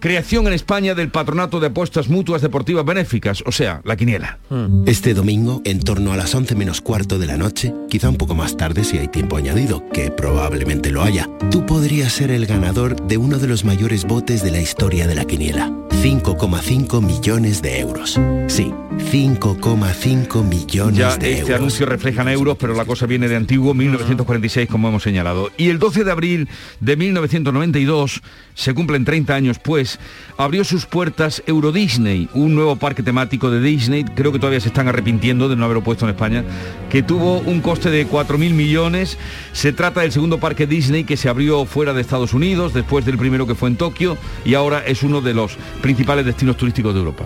creación en España del Patronato de Apuestas Mutuas Deportivas Benéficas, o sea, la quiniela. Este domingo, en torno a las 11 menos cuarto de la noche, quizá un poco más tarde si hay tiempo añadido, que probablemente lo haya, tú podrías ser el ganador de uno de los mayores botes de la historia de la quiniela. 5,5 millones de euros. Sí, 5,5 millones Ya de este euros. anuncio refleja en euros, pero la cosa viene de antiguo, 1946, como hemos señalado. Y el 12 de abril de 1992, se cumplen 30 años pues, abrió sus puertas Euro Disney, un nuevo parque temático de Disney, creo que todavía se están arrepintiendo de no haberlo puesto en España, que tuvo un coste de 4.000 millones. Se trata del segundo parque Disney que se abrió fuera de Estados Unidos, después del primero que fue en Tokio, y ahora es uno de los principales destinos turísticos de Europa.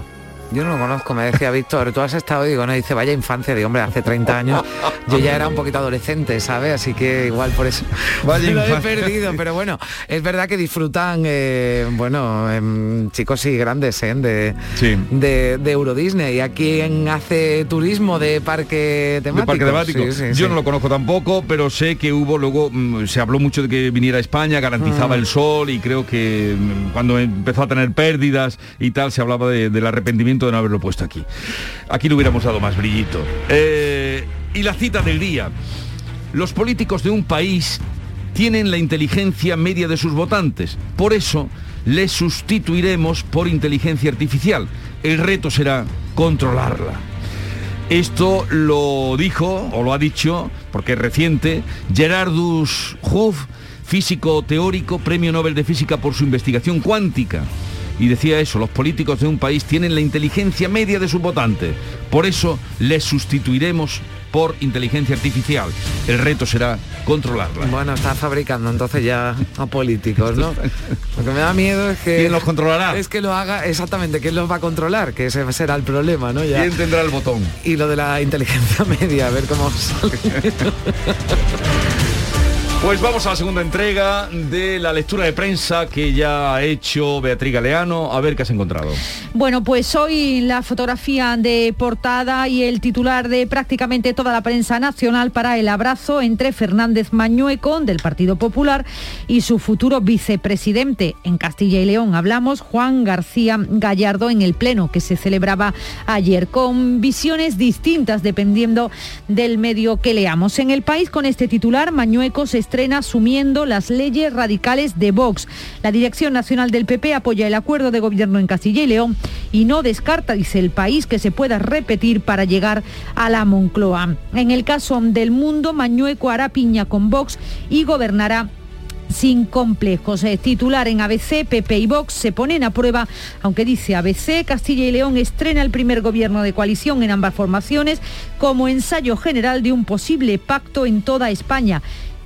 Yo no lo conozco, me decía Víctor, tú has estado, digo, no, dice, vaya infancia, digo, hombre, hace 30 años yo ya era un poquito adolescente, ¿sabes? Así que igual por eso Vaya (laughs) lo he perdido, pero bueno, es verdad que disfrutan, eh, bueno, em, chicos y grandes, ¿eh? De, de, de Euro Disney. ¿Y a quién hace turismo de parque temático? de parque temático. Sí, sí, Yo sí. no lo conozco tampoco, pero sé que hubo luego, mm, se habló mucho de que viniera a España, garantizaba Mm. el sol y creo que mm, cuando empezó a tener pérdidas y tal, se hablaba de- del arrepentimiento de no haberlo puesto aquí. Aquí le hubiéramos dado más brillito. Eh, y la cita del día. Los políticos de un país tienen la inteligencia media de sus votantes. Por eso les sustituiremos por inteligencia artificial. El reto será controlarla. Esto lo dijo, o lo ha dicho, porque es reciente, Gerardus Huff, físico teórico, premio Nobel de Física por su investigación cuántica. Y decía eso, los políticos de un país tienen la inteligencia media de sus votantes. Por eso les sustituiremos por inteligencia artificial. El reto será controlarla. Bueno, está fabricando entonces ya a políticos, ¿no? (laughs) Lo que me da miedo es que... ¿Quién los controlará? Es que lo haga exactamente, ¿quién los va a controlar? Que ese será el problema, ¿no? Ya. ¿Quién tendrá el botón? Y lo de la inteligencia (laughs) media, a ver cómo sale. (laughs) Pues vamos a la segunda entrega de la lectura de prensa que ya ha hecho Beatriz Galeano. A ver qué has encontrado. Bueno, pues hoy la fotografía de portada y el titular de prácticamente toda la prensa nacional para el abrazo entre Fernández Mañueco del Partido Popular y su futuro vicepresidente en Castilla y León. Hablamos Juan García Gallardo en el pleno que se celebraba ayer con visiones distintas dependiendo del medio que leamos. En el país con este titular Mañueco se estrena asumiendo las leyes radicales de Vox. La Dirección Nacional del PP apoya el acuerdo de gobierno en Castilla y León y no descarta, dice el país, que se pueda repetir para llegar a la Moncloa. En el caso del mundo, Mañueco hará piña con Vox y gobernará sin complejos. Titular en ABC, PP y Vox se ponen a prueba, aunque dice ABC, Castilla y León estrena el primer gobierno de coalición en ambas formaciones como ensayo general de un posible pacto en toda España,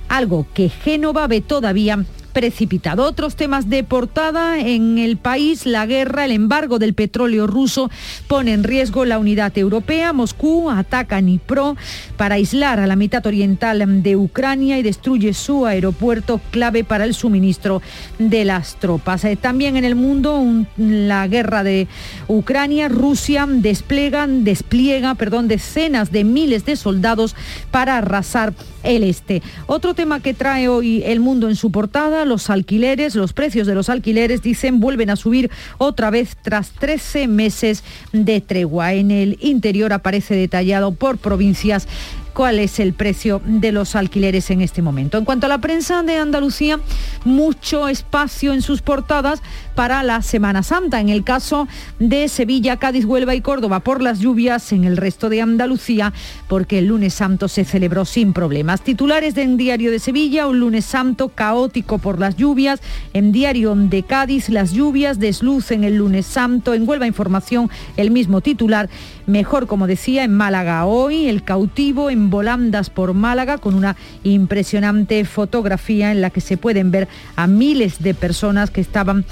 algo que Génova ve todavía precipitado. Otros temas de portada en el país, la guerra, el embargo del petróleo ruso pone en riesgo la unidad europea. Moscú ataca a Dnipro para aislar a la mitad oriental de Ucrania y destruye su aeropuerto clave para el suministro de las tropas. Eh, también en el mundo un- la guerra de Ucrania, Rusia desplegan, despliega, decenas de miles de soldados para arrasar el este. Otro tema que trae hoy el mundo en su portada, los alquileres, los precios de los alquileres, dicen, vuelven a subir otra vez tras 13 meses de tregua. En el interior aparece detallado por provincias cuál es el precio de los alquileres en este momento. En cuanto a la prensa de Andalucía, mucho espacio en sus portadas para la Semana Santa. En el caso de Sevilla, Cádiz, Huelva y Córdoba por las lluvias, en el resto de Andalucía porque el lunes santo se celebró sin problemas. Titulares de en Diario de Sevilla, un lunes santo caótico por las lluvias. En Diario de Cádiz, las lluvias deslucen el lunes santo. En Huelva Información, el mismo titular. Mejor, como decía, en Málaga hoy, el cautivo en volandas por Málaga con una impresionante fotografía en la que se pueden ver a miles de personas que estaban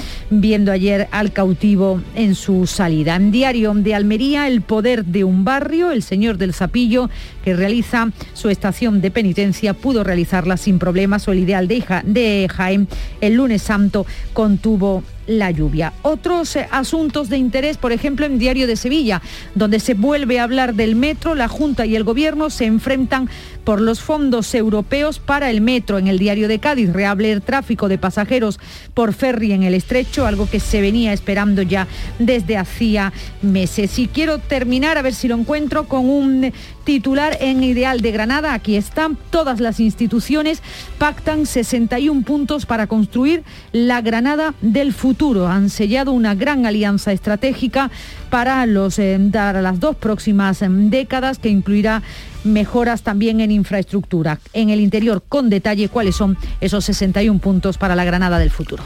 viendo ayer al cautivo en su salida. En Diario de Almería, el poder de un barrio, el señor del Zapillo, que realiza su estación de penitencia, pudo realizarla sin problemas o el ideal de, de Jaén el lunes santo contuvo la lluvia. Otros eh, asuntos de interés, por ejemplo, en Diario de Sevilla, donde se vuelve a hablar del metro, la Junta y el Gobierno se enfrentan por los fondos europeos para el metro. En el Diario de Cádiz reable el tráfico de pasajeros por ferry en el estrecho, algo que se venía esperando ya desde hacía meses. Y quiero terminar, a ver si lo encuentro, con un titular en Ideal de Granada. Aquí están, todas las instituciones pactan 61 puntos para construir la Granada del futuro. Han sellado una gran alianza estratégica para, los, eh, las dos próximas eh, décadas que incluirá mejoras también en infraestructura. En el interior, con detalle, cuáles son esos 61 puntos para la Granada del futuro.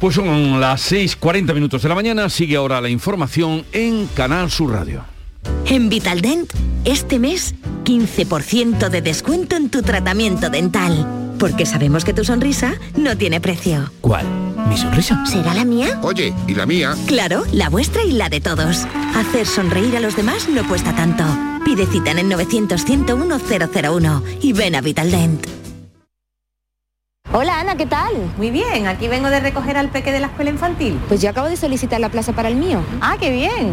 Pues son las 6.40 minutos de la mañana, sigue ahora la información en Canal Sur Radio. En Vitaldent, este mes, 15% de descuento en tu tratamiento dental. Porque sabemos que tu sonrisa no tiene precio. ¿Cuál? ¿Mi sonrisa? ¿Será la mía? Oye, ¿y la mía? Claro, la vuestra y la de todos. Hacer sonreír a los demás no cuesta tanto. Pide cita en el 900 101 001 y ven a Vitaldent. Hola Ana, ¿qué tal? Muy bien, aquí vengo de recoger al peque de la escuela infantil. Pues yo acabo de solicitar la plaza para el mío. Ah, qué bien.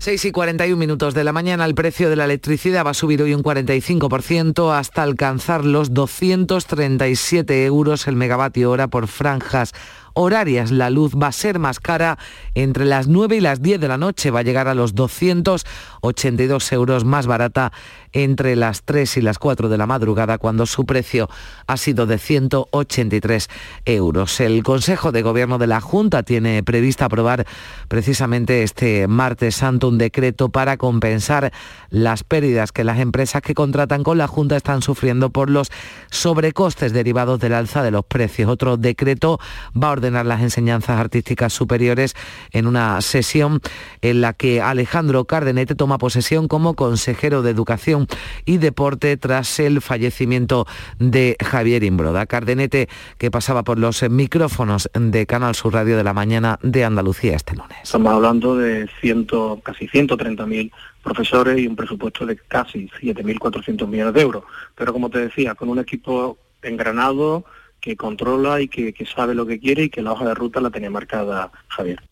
6 y 41 minutos de la mañana, el precio de la electricidad va a subir hoy un 45% hasta alcanzar los 237 euros el megavatio hora por franjas horarias. La luz va a ser más cara entre las 9 y las 10 de la noche. Va a llegar a los 282 euros más barata entre las 3 y las 4 de la madrugada, cuando su precio ha sido de 183 euros. El Consejo de Gobierno de la Junta tiene prevista aprobar precisamente este martes santo un decreto para compensar las pérdidas que las empresas que contratan con la Junta están sufriendo por los sobrecostes derivados del alza de los precios. Otro decreto va a ordenar las enseñanzas artísticas superiores en una sesión en la que Alejandro Cardenete toma posesión como consejero de Educación y Deporte tras el fallecimiento de Javier Imbroda. Cardenete que pasaba por los micrófonos de Canal Sur Radio de la mañana de Andalucía este lunes. Estamos hablando de ciento, casi 130.000 profesores y un presupuesto de casi 7.400 millones de euros. Pero como te decía, con un equipo engranado, que controla y que, que sabe lo que quiere y que la hoja de ruta la tenía marcada Javier.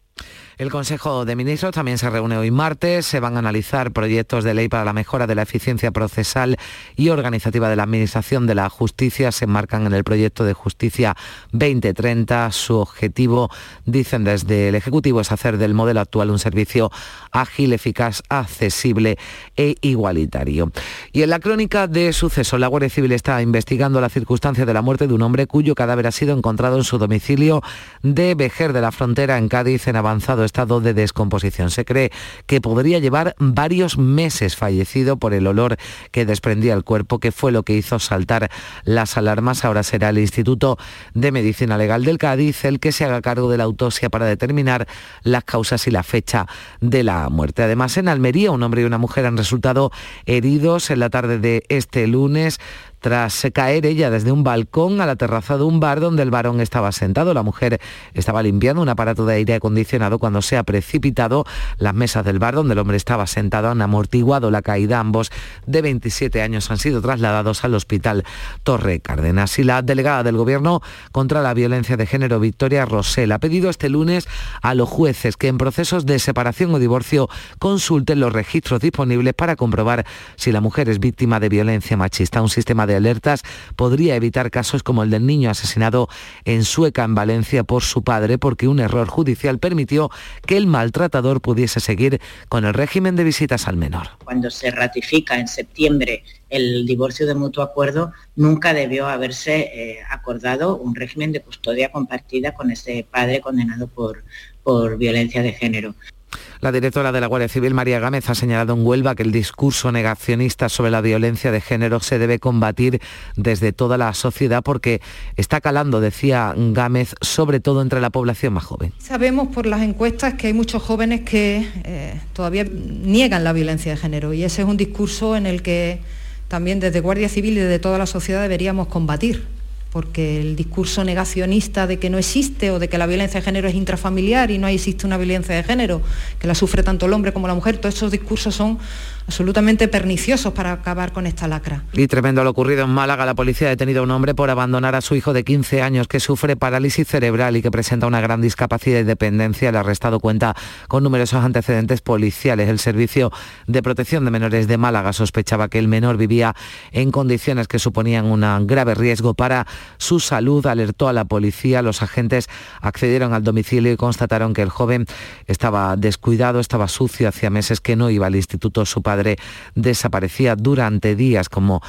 El Consejo de Ministros también se reúne hoy martes. Se van a analizar proyectos de ley para la mejora de la eficiencia procesal y organizativa de la Administración de la Justicia. Se enmarcan en el proyecto de Justicia 2030. Su objetivo, dicen desde el Ejecutivo, es hacer del modelo actual un servicio ágil, eficaz, accesible e igualitario. Y en la crónica de suceso, la Guardia Civil está investigando la circunstancia de la muerte de un hombre cuyo cadáver ha sido encontrado en su domicilio de Vejer de la Frontera, en Cádiz, en avanzado estado de descomposición. Se cree que podría llevar varios meses fallecido por el olor que desprendía el cuerpo, que fue lo que hizo saltar las alarmas. Ahora será el Instituto de Medicina Legal del Cádiz el que se haga cargo de la autopsia para determinar las causas y la fecha de la muerte. Además, en Almería, un hombre y una mujer han resultado heridos en la tarde de este lunes tras caer ella desde un balcón a la terraza de un bar donde el varón estaba sentado. La mujer estaba limpiando un aparato de aire acondicionado cuando se ha precipitado. Las mesas del bar donde el hombre estaba sentado han amortiguado la caída. Ambos de 27 años han sido trasladados al hospital Torre Cárdenas. Y la delegada del Gobierno contra la violencia de género, Victoria Rosell, ha pedido este lunes a los jueces que en procesos de separación o divorcio consulten los registros disponibles para comprobar si la mujer es víctima de violencia machista. Un sistema de alertas podría evitar casos como el del niño asesinado en Sueca, en Valencia, por su padre, porque un error judicial permitió que el maltratador pudiese seguir con el régimen de visitas al menor. Cuando se ratifica en septiembre el divorcio de mutuo acuerdo, nunca debió haberse eh, acordado un régimen de custodia compartida con ese padre condenado por, por violencia de género. La directora de la Guardia Civil, María Gámez, ha señalado en Huelva que el discurso negacionista sobre la violencia de género se debe combatir desde toda la sociedad porque está calando, decía Gámez, sobre todo entre la población más joven. Sabemos por las encuestas que hay muchos jóvenes que eh, todavía niegan la violencia de género y ese es un discurso en el que también desde Guardia Civil y desde toda la sociedad deberíamos combatir porque el discurso negacionista de que no existe o de que la violencia de género es intrafamiliar y no existe una violencia de género, que la sufre tanto el hombre como la mujer, todos esos discursos son absolutamente perniciosos para acabar con esta lacra. Y tremendo lo ocurrido en Málaga, la policía ha detenido a un hombre por abandonar a su hijo de 15 años que sufre parálisis cerebral y que presenta una gran discapacidad y dependencia. El arrestado cuenta con numerosos antecedentes policiales. El Servicio de Protección de Menores de Málaga sospechaba que el menor vivía en condiciones que suponían un grave riesgo para su salud. Alertó a la policía. Los agentes accedieron al domicilio y constataron que el joven estaba descuidado, estaba sucio, hacía meses que no iba al instituto. Su padre desaparecía durante días, como,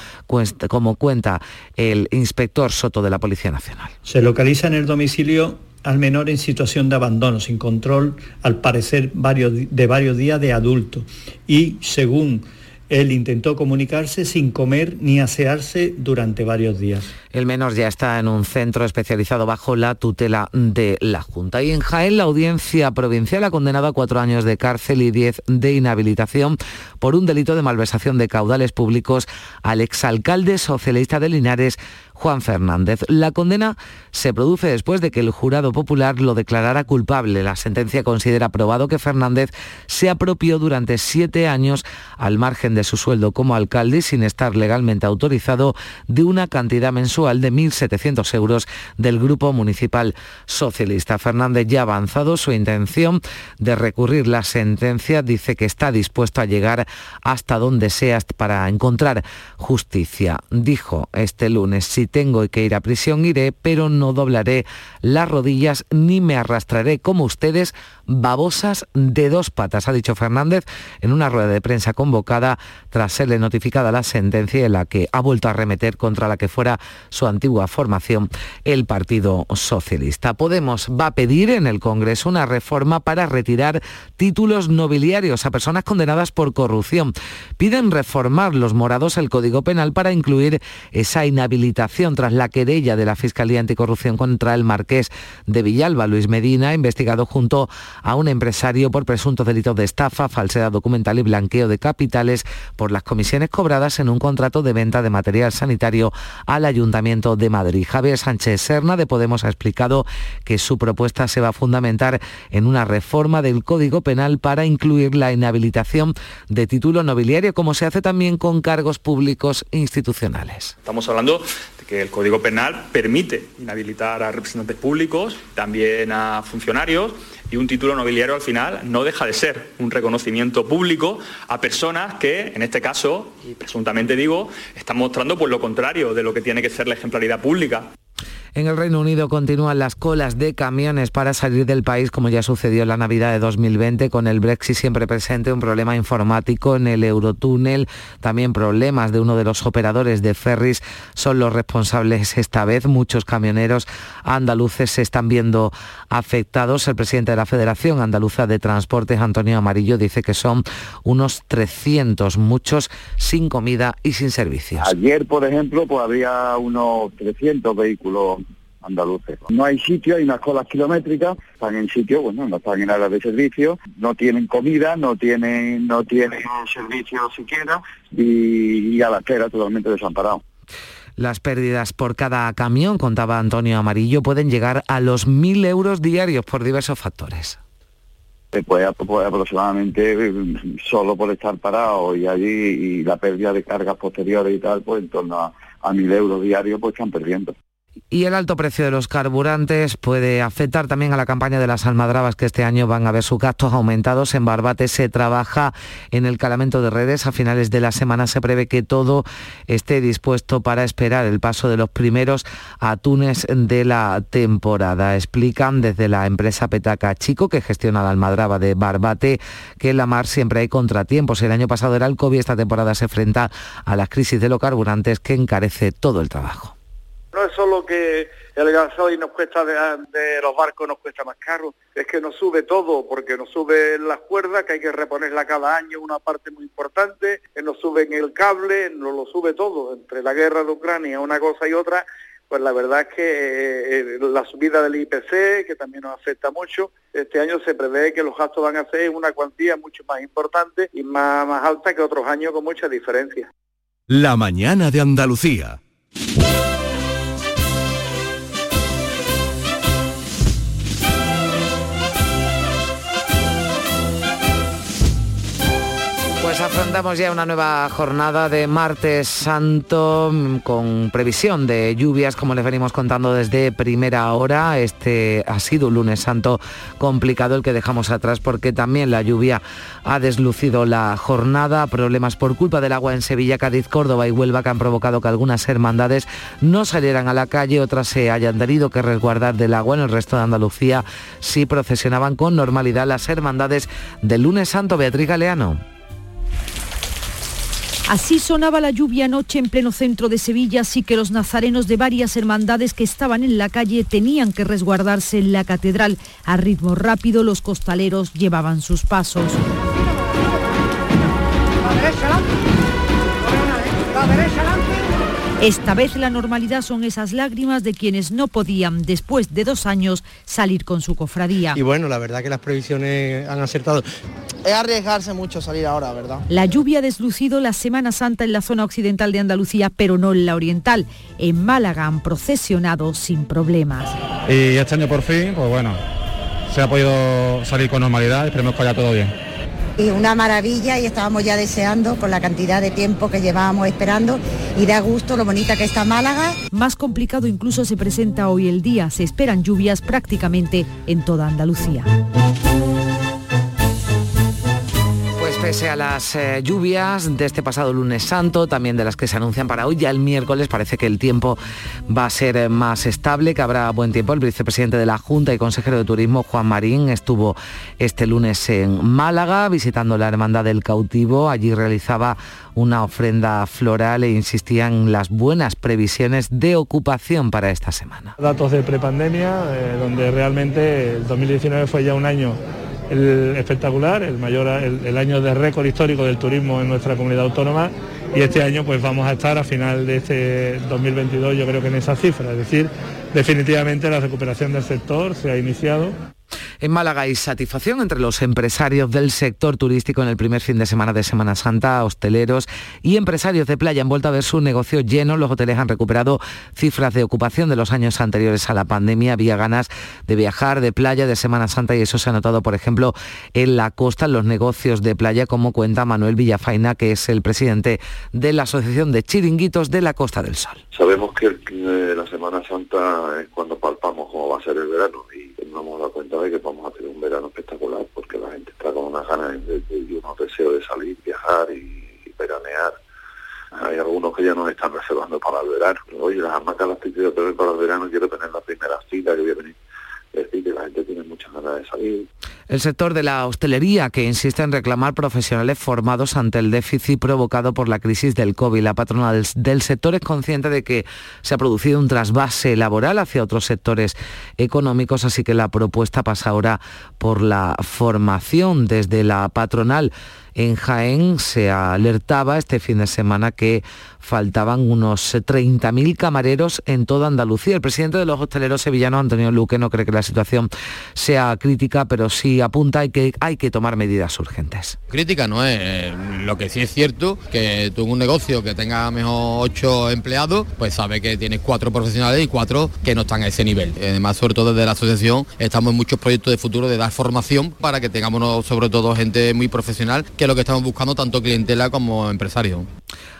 cuenta el inspector Soto de la Policía Nacional. Se localiza en el domicilio al menor en situación de abandono, sin control, al parecer de varios días de adulto. Y según él intentó comunicarse sin comer ni asearse durante varios días. El menor ya está en un centro especializado bajo la tutela de la Junta. Y en Jaén la audiencia provincial ha condenado a cuatro años de cárcel y diez de inhabilitación por un delito de malversación de caudales públicos al exalcalde socialista de Linares, Juan Fernández. La condena se produce después de que el jurado popular lo declarara culpable. La sentencia considera probado que Fernández se apropió durante siete años al margen de su sueldo como alcalde sin estar legalmente autorizado de una cantidad mensual de 1.700 euros del Grupo Municipal Socialista. Fernández ya ha avanzado su intención de recurrir la sentencia. Dice que está dispuesto a llegar hasta donde sea para encontrar justicia. Dijo este lunes, si tengo que ir a prisión iré, pero no doblaré las rodillas ni me arrastraré como ustedes babosas de dos patas, ha dicho Fernández en una rueda de prensa convocada tras serle notificada la sentencia en la que ha vuelto a remeter contra la que fuera su antigua formación, el Partido Socialista. Podemos va a pedir en el Congreso una reforma para retirar títulos nobiliarios a personas condenadas por corrupción. Piden reformar los morados el Código Penal para incluir esa inhabilitación tras la querella de la Fiscalía Anticorrupción contra el marqués de Villalba, Luis Medina, investigado junto a un empresario por presuntos delitos de estafa, falsedad documental y blanqueo de capitales por las comisiones cobradas en un contrato de venta de material sanitario al Ayuntamiento de Madrid. Javier Sánchez Serna de Podemos ha explicado que su propuesta se va a fundamentar en una reforma del Código Penal para incluir la inhabilitación de título nobiliario, como se hace también con cargos públicos institucionales. Estamos hablando de que el Código Penal permite inhabilitar a representantes públicos, también a funcionarios, y un título nobiliario al final no deja de ser un reconocimiento público a personas que, en este caso, y presuntamente digo, están mostrando por lo contrario de lo que tiene que ser la ejemplaridad pública. En el Reino Unido continúan las colas de camiones para salir del país, como ya sucedió en la Navidad de 2020, con el Brexit siempre presente, un problema informático en el Eurotúnel, también problemas de uno de los operadores de ferries son los responsables esta vez. Muchos camioneros andaluces se están viendo afectados. El presidente de la Federación Andaluza de Transportes, Antonio Amarillo, dice que son unos 300, muchos sin comida y sin servicios. Ayer, por ejemplo, pues había unos 300 vehículos andaluces. No hay sitio, hay unas colas kilométricas, están en sitio, bueno, no están en áreas de servicio, no tienen comida, no tienen, no tienen servicio siquiera y, y a la espera totalmente desamparado. Las pérdidas por cada camión, contaba Antonio Amarillo, pueden llegar a los 1.000 euros diarios por diversos factores. Pues, pues, aproximadamente solo por estar parado y allí y la pérdida de cargas posteriores y tal, pues en torno a, a mil euros diarios pues están perdiendo. Y el alto precio de los carburantes puede afectar también a la campaña de las almadrabas que este año van a ver sus gastos aumentados. En Barbate se trabaja en el calamento de redes. A finales de la semana se prevé que todo esté dispuesto para esperar el paso de los primeros atunes de la temporada. Explican desde la empresa Petaca Chico, que gestiona la almadraba de Barbate, que en la mar siempre hay contratiempos. El año pasado era el COVID, esta temporada se enfrenta a las crisis de los carburantes que encarece todo el trabajo. No es solo que el gasoil nos cuesta de, los barcos nos cuesta más caro, es que nos sube todo, porque nos sube las cuerdas, que hay que reponerla cada año, una parte muy importante, que nos suben el cable, nos lo sube todo, entre la guerra de Ucrania, una cosa y otra, pues la verdad es que eh, la subida del IPC, que también nos afecta mucho, este año se prevé que los gastos van a ser una cuantía mucho más importante y más, más alta que otros años con mucha diferencia. La mañana de Andalucía. Afrontamos ya una nueva jornada de martes santo mm, con previsión de lluvias, como les venimos contando desde primera hora. Este ha sido un lunes santo complicado el que dejamos atrás porque también la lluvia ha deslucido la jornada. Problemas por culpa del agua en Sevilla, Cádiz, Córdoba y Huelva que han provocado que algunas hermandades no salieran a la calle, otras se hayan tenido que resguardar del agua. En el resto de Andalucía sí procesionaban con normalidad las hermandades del lunes santo. Beatriz Galeano. Así sonaba la lluvia anoche en pleno centro de Sevilla, así que los nazarenos de varias hermandades que estaban en la calle tenían que resguardarse en la catedral. A ritmo rápido los costaleros llevaban sus pasos. Esta vez la normalidad son esas lágrimas de quienes no podían, después de dos años, salir con su cofradía. Y bueno, la verdad que las previsiones han acertado. Es arriesgarse mucho salir ahora, ¿verdad? La lluvia ha deslucido la Semana Santa en la zona occidental de Andalucía, pero no en la oriental. En Málaga han procesionado sin problemas. Y este año por fin, pues bueno, se ha podido salir con normalidad, esperemos que vaya todo bien y una maravilla y estábamos ya deseando con la cantidad de tiempo que llevábamos esperando y da gusto lo bonita que está Málaga. Más complicado incluso se presenta hoy el día, se esperan lluvias prácticamente en toda Andalucía. Pese a las eh, lluvias de este pasado lunes santo, también de las que se anuncian para hoy, ya el miércoles parece que el tiempo va a ser eh, más estable, que habrá buen tiempo. El vicepresidente de la Junta y consejero de Turismo, Juan Marín, estuvo este lunes en Málaga visitando la Hermandad del Cautivo. Allí realizaba una ofrenda floral e insistía en las buenas previsiones de ocupación para esta semana. Datos de prepandemia, eh, donde realmente el 2019 fue ya un año el espectacular, el mayor el, año de récord histórico del turismo en nuestra comunidad autónoma. Y este año pues vamos a estar a final de este 2022 yo creo que en esa cifra, es decir, definitivamente la recuperación del sector se ha iniciado en Málaga hay satisfacción entre los empresarios del sector turístico en el primer fin de semana de Semana Santa, hosteleros y empresarios de playa han vuelto a ver su negocio lleno. Los hoteles han recuperado cifras de ocupación de los años anteriores a la pandemia. Había ganas de viajar de playa de Semana Santa y eso se ha notado, por ejemplo, en la costa, en los negocios de playa, como cuenta Manuel Villafaina, que es el presidente de la Asociación de Chiringuitos de la Costa del Sol. Sabemos que la Semana Santa es cuando palpamos cómo va a ser el verano nos hemos dado cuenta de que vamos a tener un verano espectacular porque la gente está con unas ganas y unos deseos de salir, viajar y, veranear. Hay algunos que ya nos están reservando para el verano. Oye, las hamacas las estoy tener para el verano, quiero tener la primera cita que voy a venir decir que la gente tiene muchas ganas de salir. El sector de la hostelería, que insiste en reclamar profesionales formados ante el déficit provocado por la crisis del COVID. La patrona del, sector es consciente de que se ha producido un trasvase laboral hacia otros sectores económicos, así que la propuesta pasa ahora por la formación desde la patronal. En Jaén se alertaba este fin de semana que faltaban unos 30.000 camareros en toda Andalucía. El presidente de los hosteleros sevillanos, Antonio Luque, no cree que la situación sea crítica, pero sí y apunta que hay que tomar medidas urgentes. Crítica no es, eh, lo que sí es cierto que tú en un negocio que tenga mejor ocho empleados, pues sabe que tienes cuatro profesionales y cuatro que no están a ese nivel. Además, sobre todo desde la asociación, estamos en muchos proyectos de futuro de dar formación para que tengamos sobre todo gente muy profesional, que lo que estamos buscando tanto clientela como empresario.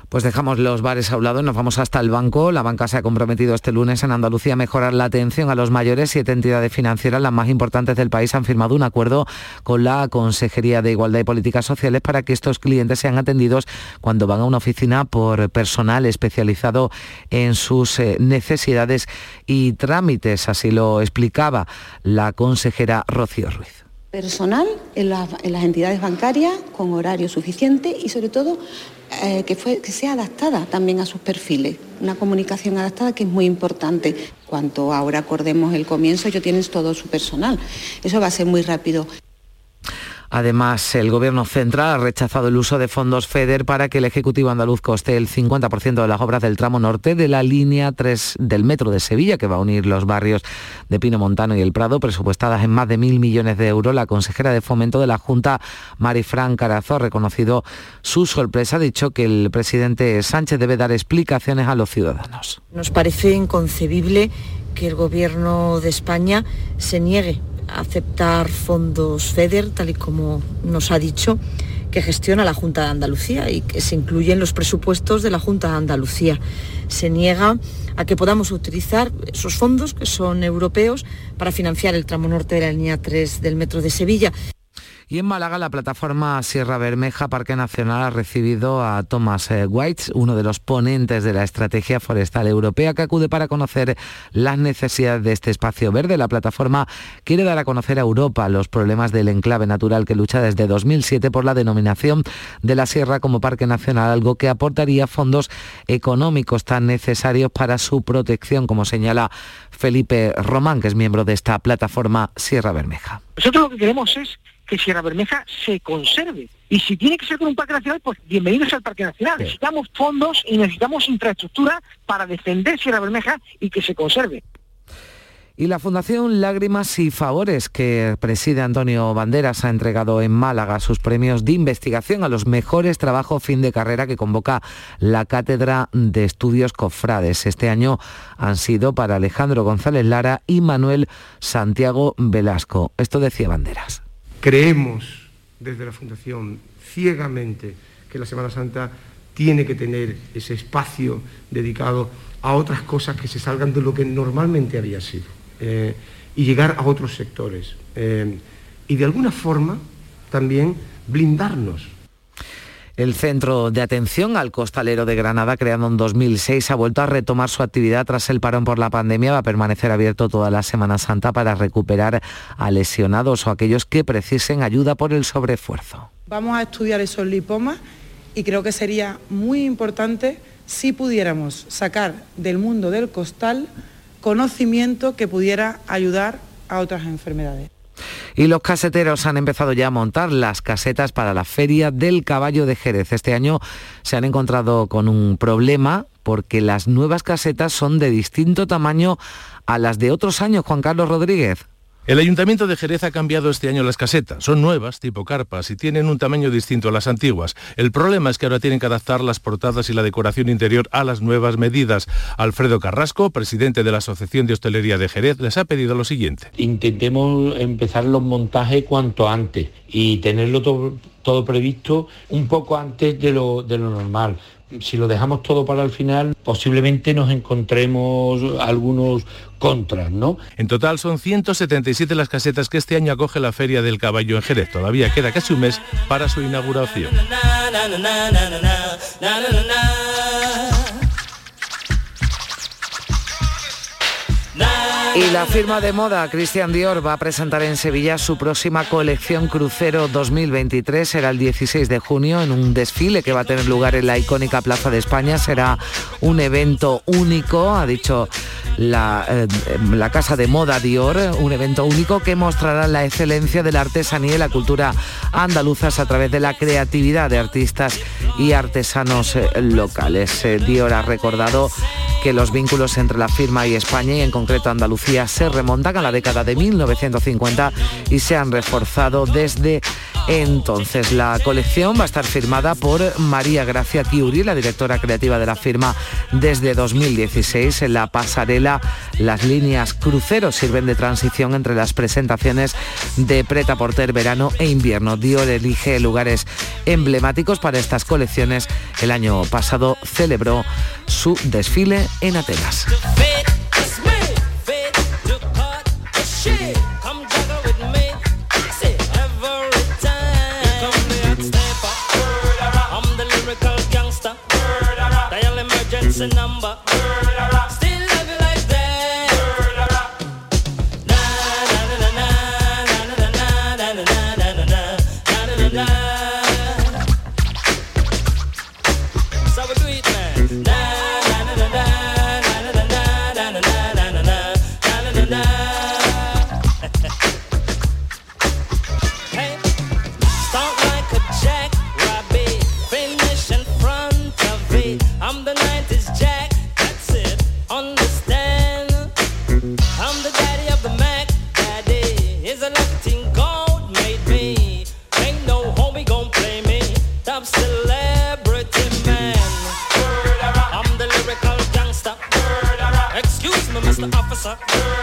Pues dejamos los bares a un lado nos vamos hasta el banco. La banca se ha comprometido este lunes en Andalucía a mejorar la atención a los mayores. Siete entidades financieras, las más importantes del país, han firmado un acuerdo con la Consejería de Igualdad y Políticas Sociales para que estos clientes sean atendidos cuando van a una oficina por personal especializado en sus eh, necesidades y trámites. Así lo explicaba la consejera Rocío Ruiz personal en, las entidades bancarias con horario suficiente y sobre todo eh, que, que sea adaptada también a sus perfiles. Una comunicación adaptada que es muy importante. Cuanto ahora acordemos el comienzo, ellos tienen todo su personal. Eso va a ser muy rápido. Además, el Gobierno central ha rechazado el uso de fondos FEDER para que el Ejecutivo andaluz coste el 50% de las obras del tramo norte de la línea 3 del Metro de Sevilla, que va a unir los barrios de Pino Montano y El Prado, presupuestadas en más de mil millones de euros. La consejera de Fomento de la Junta, Marifran Carazo, ha reconocido su sorpresa, ha dicho que el presidente Sánchez debe dar explicaciones a los ciudadanos. Nos parece inconcebible que el Gobierno de España se niegue aceptar fondos FEDER, tal y como nos ha dicho, que gestiona la Junta de Andalucía y que se incluye en los presupuestos de la Junta de Andalucía. Se niega a que podamos utilizar esos fondos, que son europeos, para financiar el tramo norte de la línea 3 del Metro de Sevilla. Y en Málaga, la plataforma Sierra Bermeja Parque Nacional ha recibido a Thomas eh, White, uno de los ponentes de la Estrategia Forestal Europea, que acude para conocer las necesidades de este espacio verde. La plataforma quiere dar a conocer a Europa los problemas del enclave natural que lucha desde 2007 por la denominación de la Sierra como Parque Nacional, algo que aportaría fondos económicos tan necesarios para su protección, como señala Felipe Román, que es miembro de esta plataforma Sierra Bermeja. Nosotros lo que queremos es que Sierra Bermeja se conserve. Y si tiene que ser con un parque nacional, pues bienvenidos al parque nacional. Necesitamos fondos y necesitamos infraestructura para defender Sierra Bermeja y que se conserve. Y la Fundación Lágrimas y Favores, que preside Antonio Banderas, ha entregado en Málaga sus premios de investigación a los mejores trabajos fin de carrera que convoca la Cátedra de Estudios Cofrades. Este año han sido para Alejandro González Lara y Manuel Santiago Velasco. Esto decía Banderas. Creemos desde la Fundación ciegamente que la Semana Santa tiene que tener ese espacio dedicado a otras cosas que se salgan de lo que normalmente había sido eh, y llegar a otros sectores. Eh, y de alguna forma también blindarnos el Centro de Atención al Costalero de Granada, creado en 2006, ha vuelto a retomar su actividad tras el parón por la pandemia. Va a permanecer abierto toda la Semana Santa para recuperar a lesionados o aquellos que precisen ayuda por el sobreesfuerzo. Vamos a estudiar esos lipomas y creo que sería muy importante si pudiéramos sacar del mundo del costal conocimiento que pudiera ayudar a otras enfermedades. Y los caseteros han empezado ya a montar las casetas para la Feria del Caballo de Jerez. Este año se han encontrado con un problema porque las nuevas casetas son de distinto tamaño a las de otros años, Juan Carlos Rodríguez. El Ayuntamiento de Jerez ha cambiado este año las casetas. Son nuevas, tipo carpas, y tienen un tamaño distinto a las antiguas. El problema es que ahora tienen que adaptar las portadas y la decoración interior a las nuevas medidas. Alfredo Carrasco, presidente de la Asociación de Hostelería de Jerez, les ha pedido lo siguiente. Intentemos empezar los montajes cuanto antes y tenerlo todo, previsto un poco antes de lo, normal si lo dejamos todo para el final, posiblemente nos encontremos algunos contras, ¿no? En total son 177 las casetas que este año acoge la Feria del Caballo en Jerez. Todavía queda casi un mes para su inauguración. Y la firma de moda Christian Dior va a presentar en Sevilla su próxima colección Crucero 2023. Será el 16 de junio en un desfile que va a tener lugar en la icónica Plaza de España. Será un evento único, ha dicho la, eh, la Casa de Moda Dior, un evento único que mostrará la excelencia de la artesanía y la cultura andaluzas a través de la creatividad de artistas y artesanos eh, locales. Eh, Dior ha recordado que los vínculos entre la firma y España y en concreto Andalucía se remontan a la década de 1950 y se han reforzado desde entonces. La colección va a estar firmada por María Gracia Kiuri, la directora creativa de la firma desde 2016. En la pasarela, las líneas cruceros sirven de transición entre las presentaciones de Preta Porter verano e invierno. Dior elige lugares emblemáticos para estas colecciones. El año pasado celebró su desfile en Atenas. Listen, I'm up.